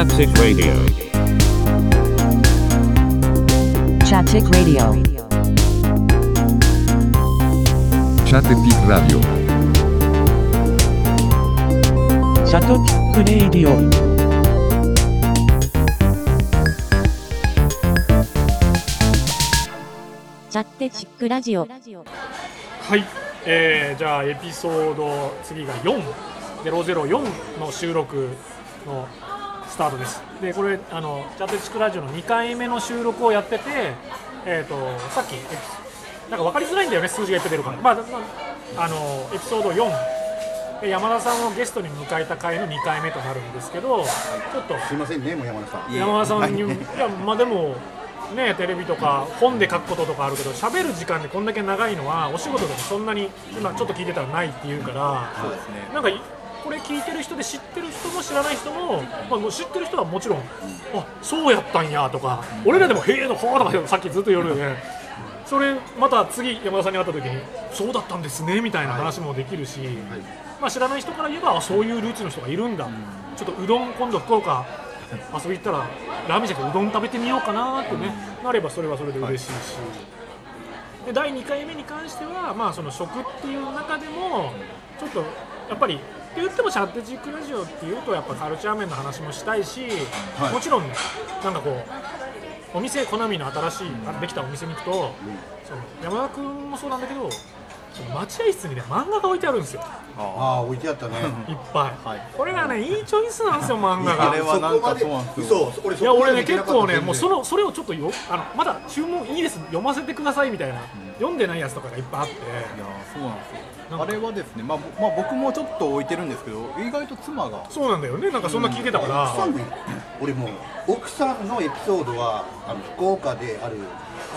Chaptic Radio. Chaptic Radio. Chattetic Radio. シャトピックレイディオチャッテチックラジオはい、えー、じゃあエピソード次が4004の収録のスタートです。でこれあのチャットチクラジオの2回目の収録をやっててえっ、とさっきなんか分かりづらいんだよね数字がいっぱい出るから。まあ、まあ、あのエピソード4で山田さんをゲストに迎えた回の2回目となるんですけどちょっとすいませんね、もう山田さん。山田さんに、いやまあでもねテレビとか本で書くこととかあるけど喋る時間でこんだけ長いのはお仕事でもそんなに今ちょっと聞いてたらないっていうからそうですね。なんかいこれ聞いてる人で知ってる人も知らない人も,、まあ、知ってる人はもちろん、あそうやったんやとか、俺らでも「へえ」の「ほー」とかさっきずっと言うよねそれまた次山田さんに会った時に「そうだったんですね」みたいな話もできるし、まあ、知らない人から言えばあそういうルーツの人がいるんだ、ちょっとうどん今度福岡遊び行ったらラーメンじゃなくてうどん食べてみようかなってね、なればそれはそれで嬉しいし、で第2回目に関しては、まあ、その食っていう中でもちょっとやっぱりって言ってもチャットジックラジオっていうとやっぱカルチャー面の話もしたいし、はい。もちろんねなんかこうお店コナミの新しい、あできたお店に行くと、その山田君もそうなんだけどその待合室にね漫画が置いてあるんですよ。ああ、置いてあったね。いっぱい、はい。これがねいいチョイスなんですよ漫画が。あれはなんかそうなんですよ。嘘、俺いや俺ね結構ねもうそのそれをちょっとよあのまだ注文いいです。読ませてくださいみたいな、読んでないやつとかがいっぱいあって。いやそうなんですよあれはですね、まあ、ぼまあ僕もちょっと置いてるんですけど意外と妻が。そうなんだよね。なんかそんな聞いてたから、奥さんの俺も奥さんのエピソードはあの福岡である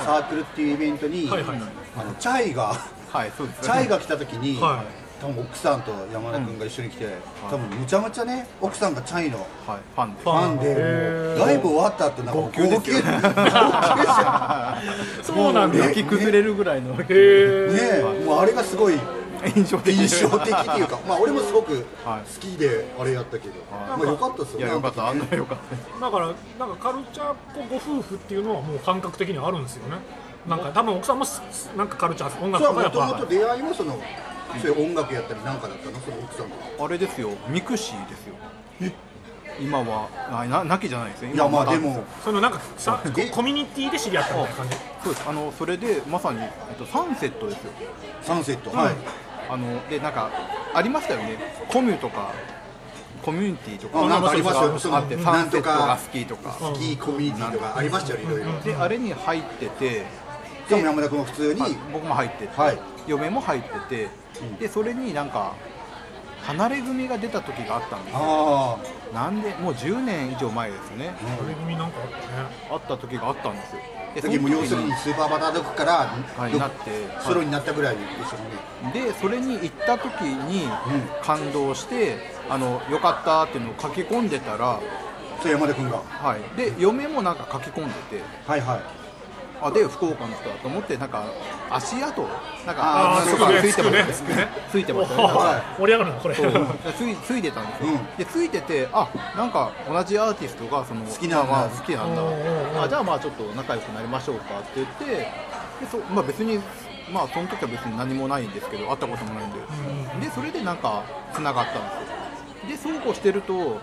サークルっていうイベントに、はいはいはい。あのチャイがはいそうですチャイが来た時に、は多分奥さんと山田君が一緒に来て、多分むちゃむちゃね奥さんがチャイのはい。ファンで。ファンでライブ終わった後なんか号泣ですよ。そうなんだ。ね泣。き崩れるぐらいの。へえ、ねもうあれがすごい印象的。印象的っていうか、まあ俺もすごく好はい。きであれやったけど、まあ良かったですよね。いやよかった。あんなねよかった。だからなんかカルチャーっ子ご夫婦っていうのはもう感覚的にあるんですよね。なんか多分奥さんもすなんかカルチャー音楽やっぱもともと出会いはそのそういう音楽やったりなんかだったの？その奥さんが。あれですよ。 mixi ですよ。今はあななきじゃないですねいやまあでも。そのなんかさコミュニティで知り合ったみたいな感じ。そうです。あのそれでまさに、えっと、サンセットですよ。サンセット、はい。あのでなんかありましたよね。コミュとかコミュニティとかあなんかありますよ。あってサンセットがか好きとか。スキーコミュニティとかありましたよねいろいろ。であれに入っててでも山田君は普通に。あ僕も入ってて、はい。嫁も入ってて、でそれになんか離れ組が出た時があったんですよ。あなんでもう10年以上前ですよね。それ組なんかあったね。あった時があったんですよであ。時も要するにスーパーバタードッグからはいなってソロになったぐらいでしたもんね。でそれに行った時に感動して、あのよかったっていうのを書き込んでたら、そう山田君が。はい、で嫁もなんか書き込んでてはいはい。あで福岡の人だと思ってなんか足跡なんかとかついてましたつくねつくね。ついてましたねは盛り上がるなこれ。ついついてたんですよ、うん。でついててあなんか同じアーティストがその好きなまあ好きなんだ。あじゃあまあちょっと仲良くなりましょうかって言ってでそ、まあ、別にまあその時は別に何もないんですけど会ったこともないんで、でそれでなんかつながったんですよ。でそうこうしてると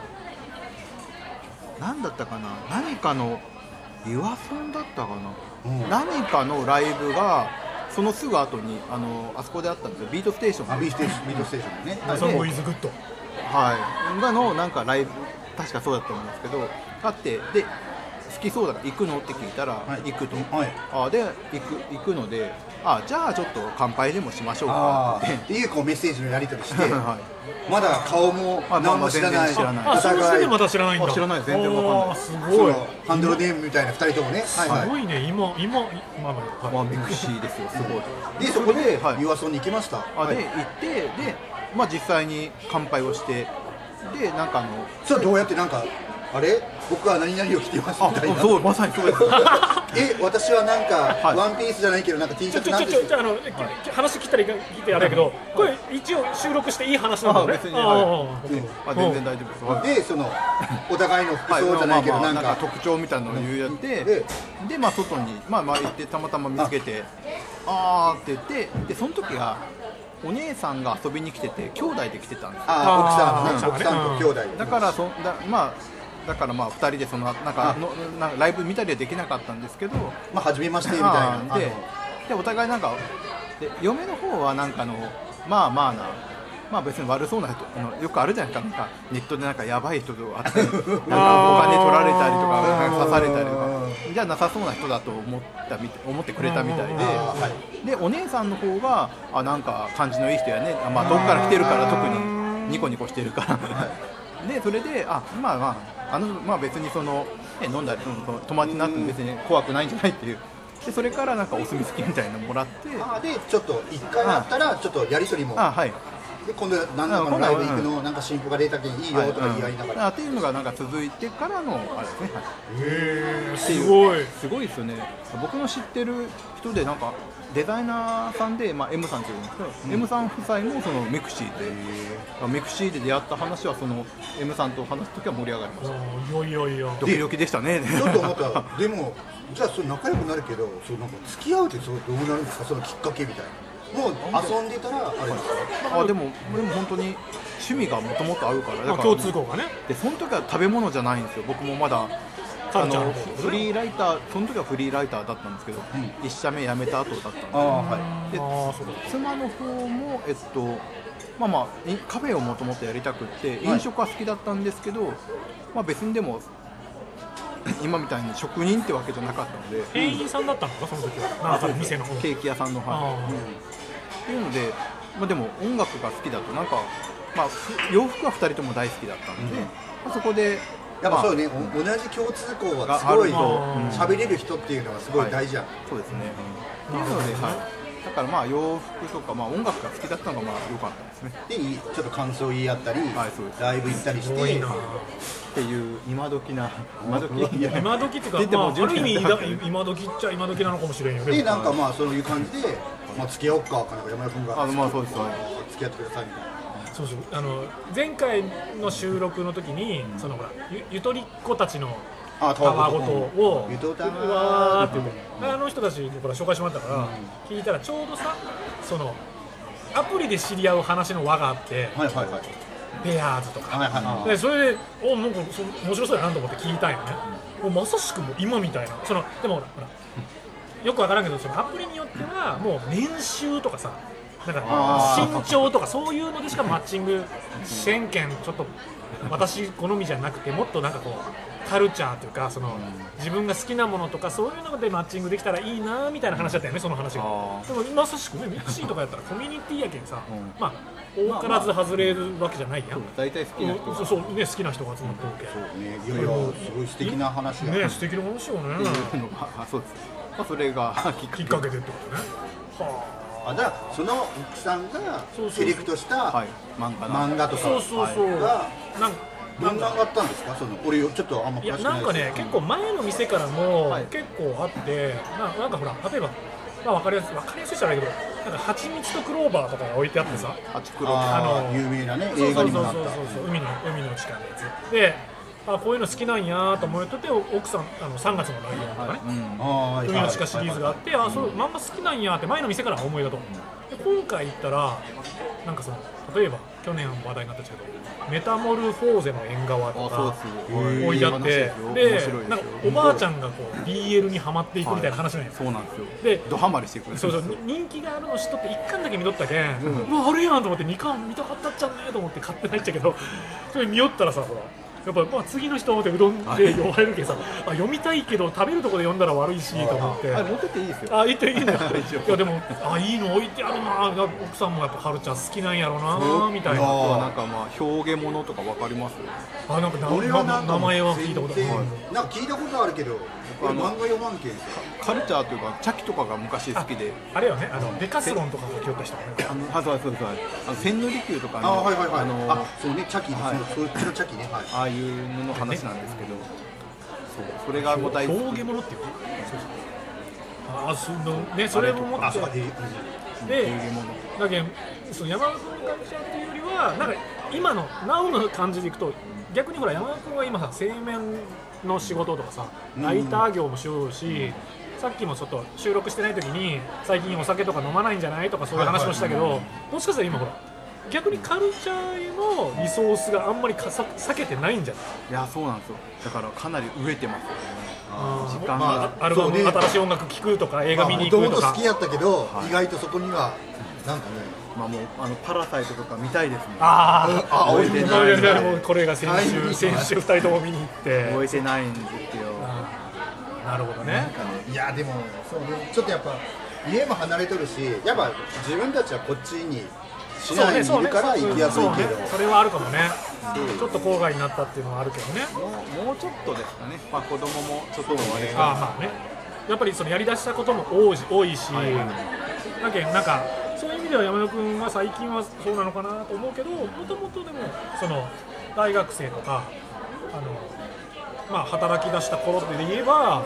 何だったかな何かのユアソンだったかな、うん何かのライブがそのすぐ後にあのあそこであったんですよ。ビートステーション。あビートステーション。ビートステーションのね。 Is Good。はい、がのなんかライブ確かそうだったと思うんですけどあってで好きそうだから行くの？って聞いたら、はい。行くと、はい。あで行く行くのであじゃあちょっと乾杯でもしましょうあかって。いうこうメッセージのやり取りして、はまだ顔もあ何も知らない、まあまあ全然知らない。あその時点でまお互いだ知らないんだ。あ知らない全然わかんない。すそごい。のハンドルネームみたいな二人ともね、すはい。はごいね。今今今まで。まあ mixi ですよすごい。い、でそこではい。ユアソンに行きました、あはい。で行ってでまあ実際に乾杯をしてでなんかあのそれはどうやってなんかあれ？僕は何々を着てますみたいな。そうまさにそうです。え私はなんか、はい。ワンピースじゃないけどなんか T シャツなんです？ちょちょあの話切ったらいいてあれやけどこれ一応収録していい話なんだよねあ別にああはい。ああ全然大丈夫です。はい。でそのお互いの服はい装じゃないけど、なんか。特徴みたいなのを言うやって、ででまあ外にまあまあ行ってたまたま見つけてあ。ーって言ってでその時はお姉さんが遊びに来てて兄弟で来てたんですよ。ああー奥さんね奥さんと兄弟で、だからそだまあだからまあ2人でそのなんかのなんかライブ見たりはできなかったんですけどまあ初めましてみたいな。であでお互いなんかで嫁の方はなんかあのまあまあなまあ別に悪そうな人あのよくあるじゃないですか。なんかネットでなんかやばい人と会って なんかお金取られたりとかなんか刺されたりとかじゃなさそうな人だと思ったみ思ってくれたみたいではい。でお姉さんの方があなんか感じのいい人やねあまあどっから来てるから特にニコニコしてるから。でそれであまあまああのまあ別にその、ね、飲んだりそのその友達になっても別に怖くないんじゃないっていう。でそれからなんかお墨付きみたいなのもらって。あーでちょっと一回あったらちょっとやり取りも。あはい。で今度何らかのライブ行くのなんか進歩が出たけんいいよとか言い合いながら、あっていうのがなんか続いてからのあれですね、はい。へえすごい。すごいですよね。僕の知ってる人でなんかデザイナーさんで、まあ、M さんっていうんですけど、M さん夫妻もそのメクシーでメクシーで出会った話はその M さんと話す時は盛り上がりました。よいよいよドキドキでしたね。ちょっと思ったらでもじゃあそれ仲良くなるけどそうなんか付き合うってそうどうなるんですか？そのきっかけみたいな。もう遊んでたらあれですか？あでもでも本当に趣味がもともと合うからだからまあ共通項がね。でその時は食べ物じゃないんですよ。僕もまだあのフリーライターその時はフリーライターだったんですけど、一社目辞めた後だったんで。すああはい。で妻の方もえっとまあまあいカフェをもともとやりたくって飲食は好きだったんですけど、まあ別にでも 今みたいに職人ってわけじゃなかったので。店員さんだったのかその時は。なんか店の方。ケーキ屋さんのあはいっていうので、まあ、でも音楽が好きだとなんか、まあ、ふ洋服は2人とも大好きだったので、まあ、そこでやっぱそうね、同じ共通項がすごい喋れる人っていうのがすごい大事や。ん、そうですね、っていうので、はい、だからまあ洋服とか、まあ、音楽が好きだったのがまあ良かったですね。でいいちょっと感想言い合ったり、はいそうです。ライブ行ったりして。すごいな。っていう今時な今時。いや今時っていうか、出てもまあ、ある意味10年今今時っちゃ今時なのかもしれんよねでなんかまあそういう感じで、まあ、付き合おうかかなんか山田君が。あまあそうですはい付き合ってくださいみたいなそうそう。あの前回の収録の時に、そのほらゆゆとりっ子たちのあたわごと。をゆとたわうわーって言ってあの人たちにほら紹介してもらったから、聞いたらちょうどさそのアプリで知り合う話の輪があってはいはいはい。ペアーズとか、はいはいはい。でそれでおなんかそ面白そうやなと思って聞いたんよね。もうまさしくもう今みたいな。そのでもほらほらよくわからんけどそのアプリによってはもう年収とかさなんかあー。身長とかそういうのでしかマッチングせんけんちょっと私好みじゃなくてもっとなんかこうカルチャーというかその自分が好きなものとかそういうのでマッチングできたらいいなみたいな話だったよねその話が。あでもまさしくねミクシーとかやったらコミュニティやけんさ、うん。まあ遠からず外れるわけじゃないやん、大体好きな人うんそうそうね好きな人が集まっておけ、ねいやいやすごい素敵な話が、ね素敵な話よね、あそうです、まあ、それがきっかけ。きっかけでってことね。はあだからその奥さんがセレクトしたはい。漫画な漫画とか。あそうそうそう、がなんどんなのがあったんですか？その俺ちょっとあんまいや詳しくなないんかね結構前の店からもはい。結構あって、ななんかほら例えばまあ分かりやすい分かりやすいじゃないけどなんか蜂蜜とクローバーとかが置いてあってさ、ハチクロああのの有名なね映画にもなった。海の海の地下のやつ。であこういうの好きなんやと思ってて奥さんあの3月のライオンとかね、海の地下シリーズがあって、あそう漫画好きなんやって前の店から思いだと、で今回行ったらなんかその例えば去年話題になったんですけどメタモルフォーゼの縁側とか置いてあってででなんかおばあちゃんがこう BL にはまっていくみたいな話なんや、そうなんですよ。でドハマりしてくるそうそう人気があるの知っとって1巻だけ見とったけん、うわあれやんと思って2巻見たかったっちゃんねと思って買ってないっちゃけどそれ見よったらさほらやっぱまあ次の人でうどんで酔われるけどさあ読みたいけど食べるとこで読んだら悪いしと思って。あれ持ってっていいですよ。あ、いいっていいんだ。いやでもあいいの置いてあるな。奥さんもやっぱカルチャー好きなんやろなみたいな。なんかまあ表現物とかわかります？あなんか名前は聞いたことある。なんか聞いたことあるけど俺漫画読まんけんカルチャーというかチャキとかが昔好きで。あれよね、あのデカスロンとかが来よった。あのあそうそうそうあの千利休とかあのはいはいはい。あのあそうねチャキですね。はい。そっちのチャキね。はいいうのの話なんですけど、そうそれがもう大好き表現物っていうのああそのねそれも持ってあそうかでだけどその山田君の会社っていうよりはなんか今のなおの感じでいくと逆にほら山田君は今さ製麺の仕事とかさライター業もしようし、さっきもちょっと収録してない時に最近お酒とか飲まないんじゃないとかそういう話もしたけど、もしかしたら今ほら逆にカルチャーへのリソースがあんまりかさ避けてないんじゃない？いやそうなんですよ。だからかなり飢えてますよね。時間が、まアルバム、新しい音楽聴くとか映画見にもと行くとか。もと好きやったけど、はい。意外とそこにはなんかね。まあもうあのパラサイトとか見たいですね。あー。あ置いてい。ない。もうこれが先はい。週先週2人とも見に行って。置いてないんですよ。なるほどねいやでもそうね。ちょっとやっぱ家も離れとるしやっぱ自分たちはこっちに市内にいるから行きやすいけど、そうね。それはあるかもね。ちょっと郊外になったっていうのはあるけどね。もうちょっとですかね、まあ、子供もちょっとあれああまあね。やっぱりそのやりだしたことも多いし多いし、だけどなんかそういう意味では山田君は最近はそうなのかなと思うけどもともとでもその大学生とかあの、まあ、働き出した頃で言えば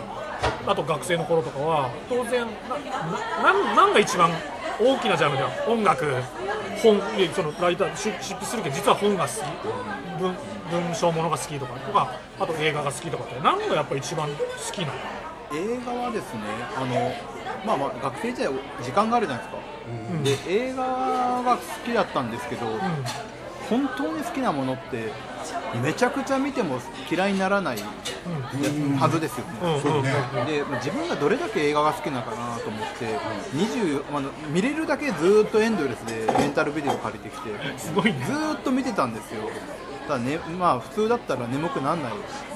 あと学生の頃とかは当然なななんなんが一番大きなジャンルでは音楽本そのライター執執筆するけど実は本が好き文文章ものが好きとかとかあと映画が好きとかって何がやっぱ一番好きなの？映画はですねあの、まあ、まあ学生時代時間があるじゃないですか、で映画が好きだったんですけど、本当に好きなものってめちゃくちゃ見ても嫌いにならないはずですよ。ね、うん。うんうんで自分がどれだけ映画が好きなのかなと思って20あの見れるだけずーっとエンドレスでレンタルビデオ借りてきてすごいね。ずーっと見てたんですよ。ただねまあ普通だったら眠くならない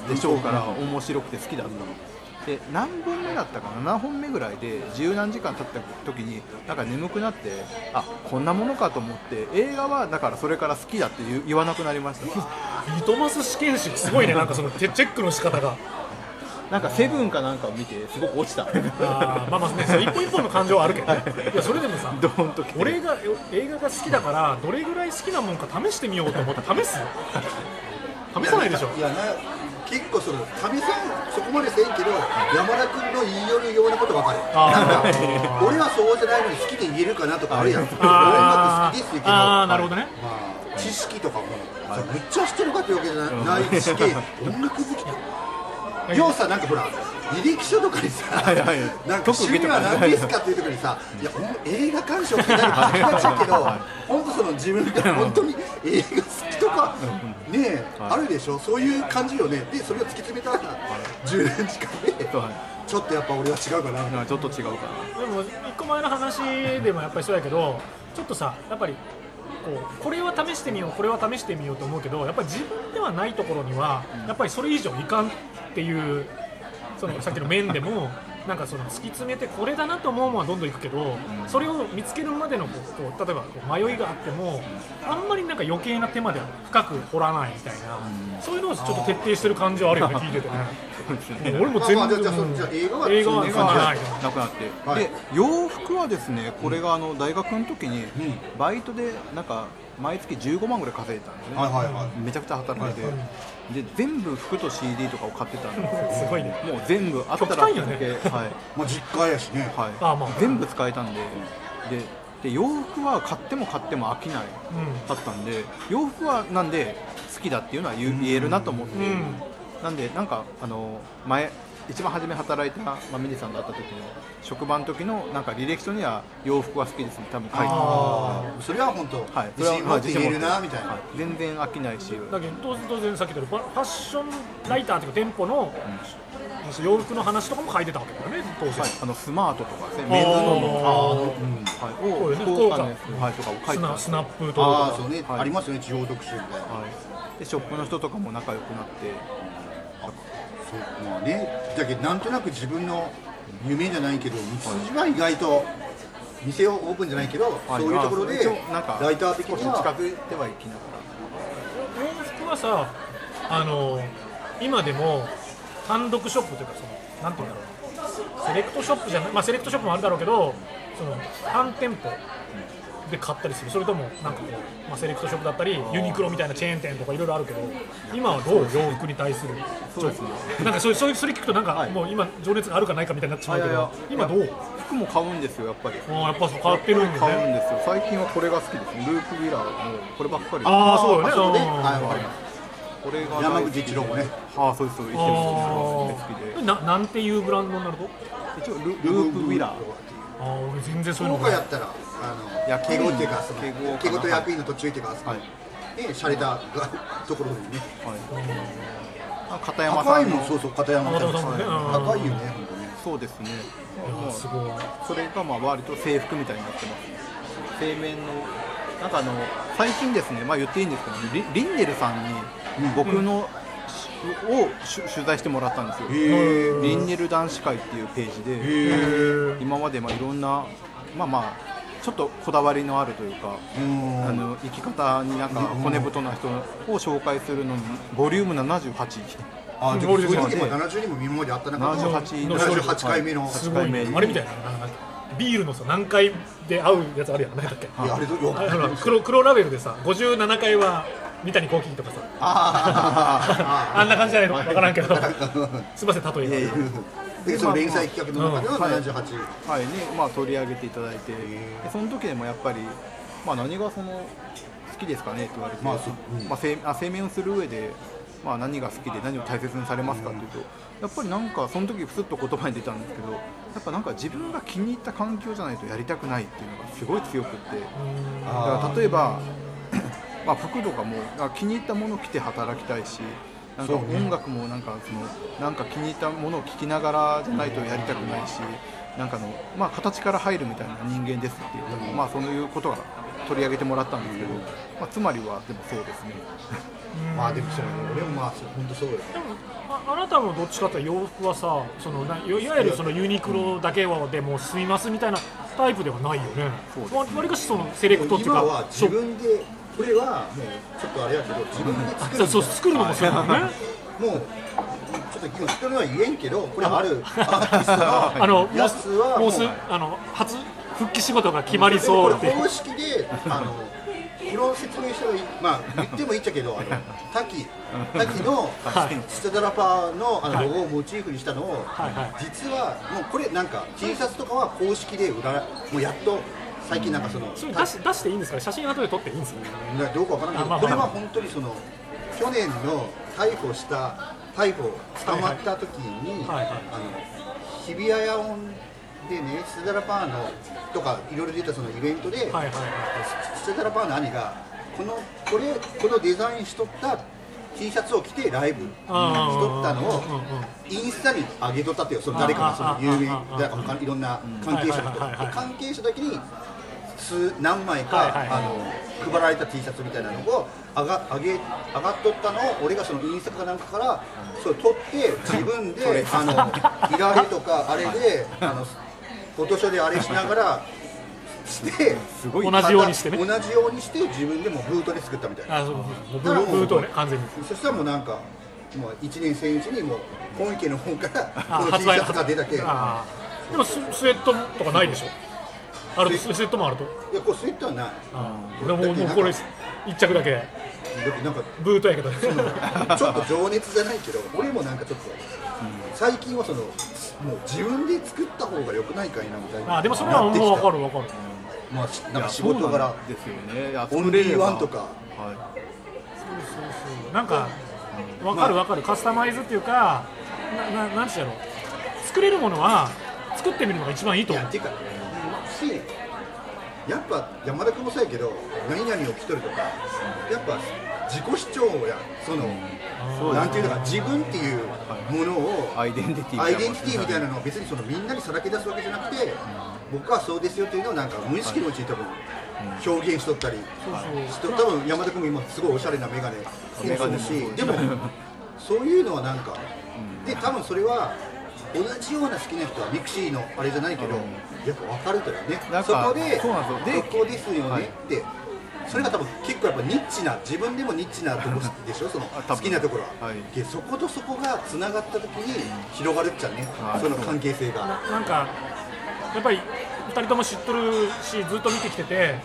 でしょうから面白くて好きだったで何本目だったかな7本目ぐらいで十何時間経った時になんか眠くなってあこんなものかと思って映画はだからそれから好きだって言わなくなりました。リトマス試験紙すごいねなんかそのチェチェックの仕方が。なんかセブンかなんかを見てすごく落ちた。あーまあまあねその一本一本の感情はあるけどね。い。やそれでもさ俺が映画が好きだからどれぐらい好きなもんか試してみようと思って試す？試さないでしょ。いやな結構そのかみさんそこまでせんけど山田君の言い寄るようなことばかりあー。なんか俺はそうじゃないのに好きで言えるかなとかあるやん。音楽好きですけど。あーなるほどね。まあ、知識とかも、さめっちゃ知ってるかっていうわけじゃない。し音楽好き。と要さなんかほら履歴書とかにさ、はいはい。なんか趣味は何ですかっていうところにさ、いや、映画鑑賞って何か書きがちだけど、本当その自分が本当に映画好きとか、ねえ、あるでしょ、そういう感じよね、で、それを突き詰めたら、10年近くで、はい。ちょっとやっぱ俺は違うかな、ちょっと違うかでも一個前の話でもやっぱりそうやけどちょっとさやっぱりこうこれは試してみようこれは試してみようと思うけどやっぱり自分ではないところにはやっぱりそれ以上いかんっていうそのさっきの面でもなんかその突き詰めてこれだなと思うものはどんどんいくけどそれを見つけるまでのこうこう例えばこう迷いがあってもあんまりなんか余計な手まで深く掘らないみたいなそういうのをちょっと徹底してる感じはあるよね聞いてて。ね。もう俺も全部まあまあじゃあじゃあじゃあ映画は映画はないななくなって、はい。で洋服はですねこれがあの大学の時にバイトでなんか毎月15万ぐらい稼いでたんですね、はいはいはい。めちゃくちゃ働いて、で全部服と CD とかを買ってたんですよ。すごいね。もう全部あったらねだけはい。まあ実家やしね、はい。あまあ。全部使えたんで。でで洋服は買っても買っても飽きないうんだったんで洋服はなんで好きだっていうのは言えるなと思って、うん。なんでなんかあの前一番初め働いた、まあ、ミニさんと会った時の職場の時のなんか履歴書には洋服は好きですね。多分書いてあそれは本当、はい、自信持って言えるなはいみたいな、はい。全然飽きないし。だけど当然当然さっき言ったようにファッションライターっていうか店舗の洋服の話とかも書いてたわけだよね当然、はい、あのスマートとかですねメンズの、あー。はい、そうをよね福岡。のやつ、はい、とかを書いスナてますスナップとか。ああそうね、はい。ありますよね地方特集みたいなはい、でショップの人とかも仲良くなってそうまあねだけどなんとなく自分の夢じゃないけど道筋は意外と店をオープンじゃないけど、はい。そういうところで一応なんかライター的にはづいてはいきなが洋服はさあの今でも単独ショップというかそのなんていうんだろう。セレクトショップじゃないまあセレクトショップもあるだろうけどその単店舗で買ったりする。それともなんかこう、まあ、セレクトショップだったりユニクロみたいなチェーン店とかいろいろあるけど今はどう？洋服に対する。そうですね。なんかそういうそういうそれ聞くとなんか、はい。もう今情熱があるかないかみたいになってしまうけどいやいや今どう？服も買うんですよやっぱり。あーやっぱそう変わってるんで買うんねですよ。最近はこれが好きですループウィラーもこればっかり。ああそうよね。はいわかりますこれが山口一郎もね。ああそうですそうです。あ好きでーななんていうブランドになると？一応ルループウィラー。ああ俺全然そういう福の岡やったらあの敬語っていうかその敬語と役員の途中っていうかはい。にねシャレたがところにねはいあ片山さんの。もんそうそう片山さん。さ高いよね本そうですね。もうすごい。それがまあ割と制服みたいになってます。製麺のなんかあの最近ですねまあ言っていいんですけどリリンネルさんに僕の、をし取材してもらったんですよ。リンネル男子会っていうページで今までまあいろんなまあまあちょっとこだわりのあるというかうん。あの生き方になんか骨太な人を紹介するのにボリューム78あでもそういう時も70人も今まであった中78の78回目のすごいね。8回目あれみたいなビールのさ何回で合うやつあるやん何だっけあれどよ黒黒ラベルでさ57回は三谷幸喜とかさあ あんな感じじゃないの？分からんけど。すいません例えがでその連載企画の中ではうんはい78はいねまあ、取り上げていただいて。でその時でもやっぱり、まあ、何がその好きですかねって言われて、まあそう。うん。まあ、製あ製麺をする上で、まあ、何が好きで何を大切にされますかっていうと、やっぱりなんかその時ふすっと言葉に出たんですけどやっぱなんか自分が気に入った環境じゃないとやりたくないっていうのがすごい強くって。だから例えば、まあ、服とかもあ気に入ったものを着て働きたいしなんか音楽もなんかそのなんか気に入ったものを聴きながらじゃないとやりたくないしなんかの、まあ、形から入るみたいな人間ですって言ったら、まあ、そういうことが取り上げてもらったんですけど、まあ、つまりはでもそうですね。まあでもそうね。俺もまあ本当そうよ。でもああなたもどっちかっていうと洋服はさそのないいわゆるそのユニクロだけはでもう吸いますみたいなタイプではないよね。そうですね。わわりかしそのセレクトっていう今はか自分でこれはもうちょっとあれやけど自分で作るそう作るのもそうだよね。もうちょっと今人のは言えんけどこれあるアーティストのやつはもうすあの初復帰仕事が決まりそうって。公式であのこれを説明したらまあ言ってもいいっちゃけどあの滝滝のはい。ステダラパーのあのロゴをモチーフにしたのを、実はもうこれなんか T シャツとかは公式で売らもうやっと最近なんかその、それ出し出していいんですかね？写真後で撮っていいんですかね？ねどうかわからないけど、これは本当にその去年の逮捕した逮捕捕まった時に、はいはい。あの日比谷野音でねステダラパーのとかいろいろ出たそのイベントで、はいはいはいステダラパーの兄がこのこれこのデザインしとった T シャツを着てライブしとったのをインスタに上げとったってよその誰かがその有名だから他いろんな関係者の人関係者だけに数何枚か、はいはいはい。あの配られた T シャツみたいなのを上が上げ上がっとったのを俺がそのインスタかなんかからそれ撮って自分であのいられとかあれであのフォトショーであれしながらして同じようにしてね。同じようにして自分でもブートで作ったみたいな。あそうそうそう。ブートね完全に。そしたらもうなんかもう1年生うちにもう本家の方からあこの T シャツが出たけでもススウェットとかないでしょ？あるとスウェットもあると。これスウェットはない。俺ももうこれ一着だけ。なんかブートやけど。ちょっと情熱じゃないけど俺もなんかちょっと最近はそのもう自分で作った方が良くないかいなみたいな。あでもそれはもう分かる分かる。まあしなんかいや仕事柄。ですよね。いやオンリーワンとか。はなんか分かる分かる。カスタマイズっていうかなななんて言うんだろ。う作れるものは作ってみるのが一番いいと思う。いやっていうかしやっぱ山田君もそうやけど何々を着とるとかやっぱ自己主張やその、なんていうのか自分っていうものをいアイデンティティアイデンティティみたいなのを別にそのみんなにさらけ出すわけじゃなくて僕はそうですよっていうのをなんか無意識のうちに多分表現しとったりしと多分山田君も今すごいおしゃれな眼鏡メガネもしそうでもそういうのはなんかで多分それは同じような好きな人はミクシーのあれじゃないけどやっぱ分かるとよね。なんかそこでそうなんですよ。でここですよねってそれが多分結構やっぱニッチな自分でもニッチなとこでしょ？その好きなところは、はい。でそことそこがつながった時に広がるっちゃね、はい。その関係性が、ななんかやっぱり2人とも知っとるしずっと見てきてて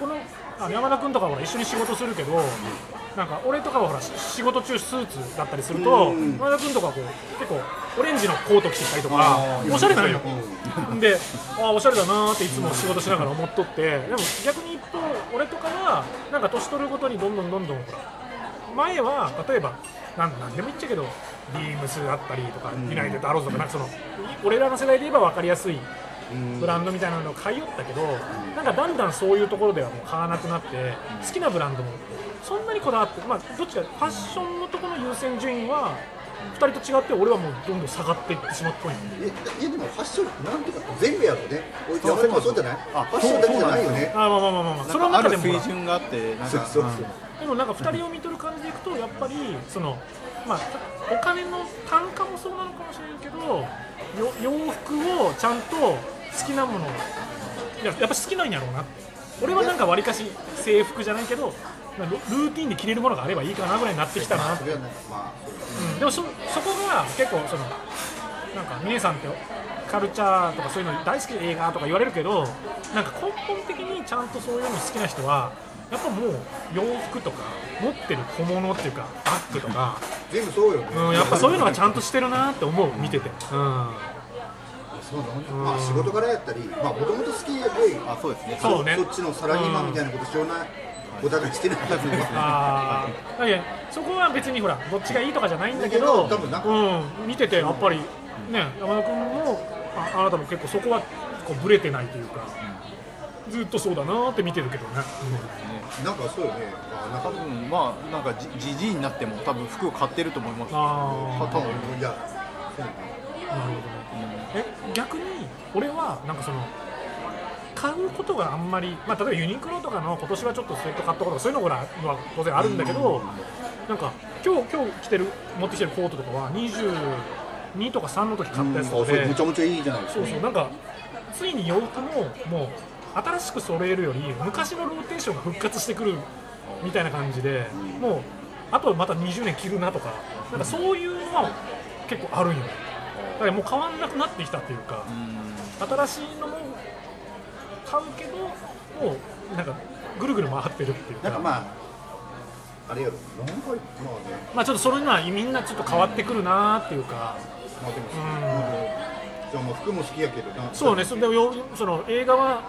このあの山田君とかはほら一緒に仕事するけど、なんか俺とかはほらし仕事中スーツだったりすると、うん山田君とかはこう結構オレンジのコート着てきたりとかおしゃれなんよ、うでああおしゃれだなーっていつも仕事しながら思っとって。でも逆に一方俺とかはなんか年取るごとにどんどんどんどんほら前は例えばなんなんでも言っちゃうけどビームスだったりとか、ユナイテッドアローズとかなんかその俺らの世代で言えば分かりやすいブランドみたいなのを買いよったけど、なんかだんだんそういうところではもう買わなくなって、好きなブランドもそんなにこだわって、まあ、どっちかファッションのところの優先順位は2人と違って俺はもうどんどん下がっていってしまったいや。いやでもファッションなんていうか全部やろうね山田もそうじゃない？あファッションだけじゃないよね。あまあまあまあまあまあそのなんかある中でも水準があってなんか。そうそうそう。でもなんか2人を見とる感じでいくとやっぱりそのまあお金の単価もそうなのかもしれんけどよ洋服をちゃんと好きなものいややっぱ好きなんやろうな俺はなんかわりかし制服じゃないけどまあルルーティンで着れるものがあればいいかなぐらいになってきたな。それはねまあそううん、でもそそこが結構そのなんか峰さんってカルチャーとかそういうの大好きで映画とか言われるけどなんか根本的にちゃんとそういうの好きな人はやっぱもう洋服とか持ってる小物っていうかバッグとか、全部そうよね。うん、やっぱそういうのがちゃんとしてるなって思う見てて、うん、そうまあ仕事からやったりまあもともと好きであそうですね。そうね。そっちのサラリーマンみたいなことしようないお互いしてないんだけどあー。だけどそこは別にほらどっちがいいとかじゃないんだけど多分なんかうん、見ててやっぱりね山田君もああなたも結構そこはこうブレてないというか、ずっとそうだなーって見てるけどね、なんかそうよね。あ多分まあなんかじじじいになっても多分服を買ってると思いますあ多分いやそうねあなるほどね。え逆に俺はなんかその買うことがあんまり、まあ、例えばユニクロとかの今年はちょっとスウェット買ったこととかそういうのは当然あるんだけど、なんか今日今日着てる持ってきてるコートとかは22とか3の時買ったやつとかでれめちゃめちゃいいじゃないですか。そうそうなんかついに洋服ももう新しく揃えるより昔のローテーションが復活してくるみたいな感じでもうあとまた20年着るなとかなんかそういうのは結構あるんよ。だからもう変わんなくなってきたっていうか新しいのも買うけどもうなんかぐるぐる回ってるっていうか。なんかまああれやろなんかまあね。まあちょっとそれにはみんなちょっと変わってくるなっていうか。まあでもうん。じゃあもう服も好きやけどな。そうねそれでよその映画は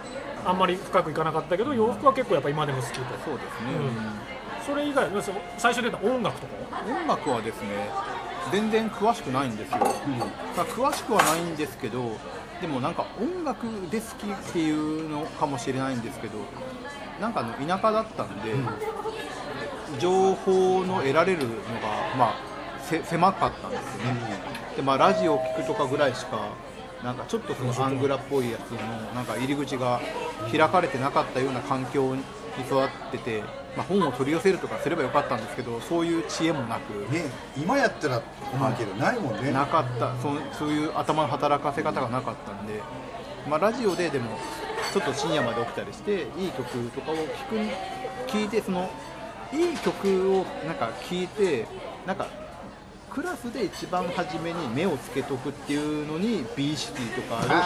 あんまり深くいかなかったけど洋服は結構やっぱ今でも好きと。そうですね、それ以外最初出た音楽とか音楽はですね全然詳しくないんですよ、まあ詳しくはないんですけどでもなんか音楽で好きっていうのかもしれないんですけどなんかあの田舎だったんで、情報の得られるのがまあせ狭かったんですよね、でまあラジオを聞くとかぐらいしかなんかちょっとそのアングラっぽいやつのなんか入り口が開かれてなかったような環境に育ってて、まあ、本を取り寄せるとかすればよかったんですけどそういう知恵もなく、ね今やったら思うけどないもんね。なかった。そうそういう頭の働かせ方がなかったんで、まあ、ラジオででもちょっと深夜まで起きたりしていい曲とかを聞く聞いてそのいい曲をなんか聞いてなんかクラスで一番初めに目をつけとくっていうのに美意識とかを感じてる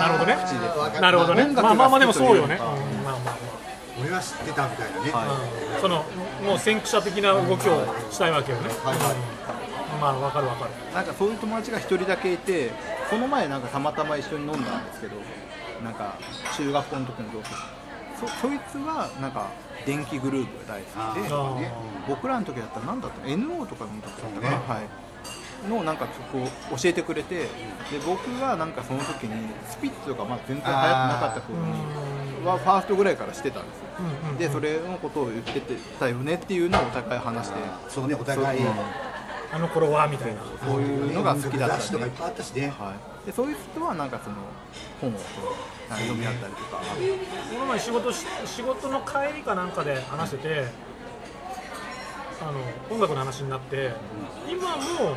なるほどね。なるほどね。音楽がまあまあまあでもそうよね、好きというかうんまあまあ俺は知ってたみたいなね、はい。まあそのもう先駆者的な動きをしたいわけよね、はい。はい。うんまあわかるわかる。なんかそういう友達が一人だけいてこの前なんかたまたま一緒に飲んだんですけどなんか中学校の時の同級生そそいつはなんか電気グループが大好きでね僕らの時だったら何だったの NO とかの時だったかな、ね。はいのなんかこう教えてくれてで僕がなんかその時にスピッツとかまあ全然流行ってなかった頃にはファーストぐらいからしてたんですよ。うんうんでそれのことを言ってたよねっていうのをお互い話してそうねお互い。あの頃はみたいな。そういうのが好きだったんで。雑誌とかいっぱいあったしね。はい、でそういう人はなんかその本を読み合ったりとか、この前仕事し仕事の帰りかなんかで話しててあの音楽の話になって今も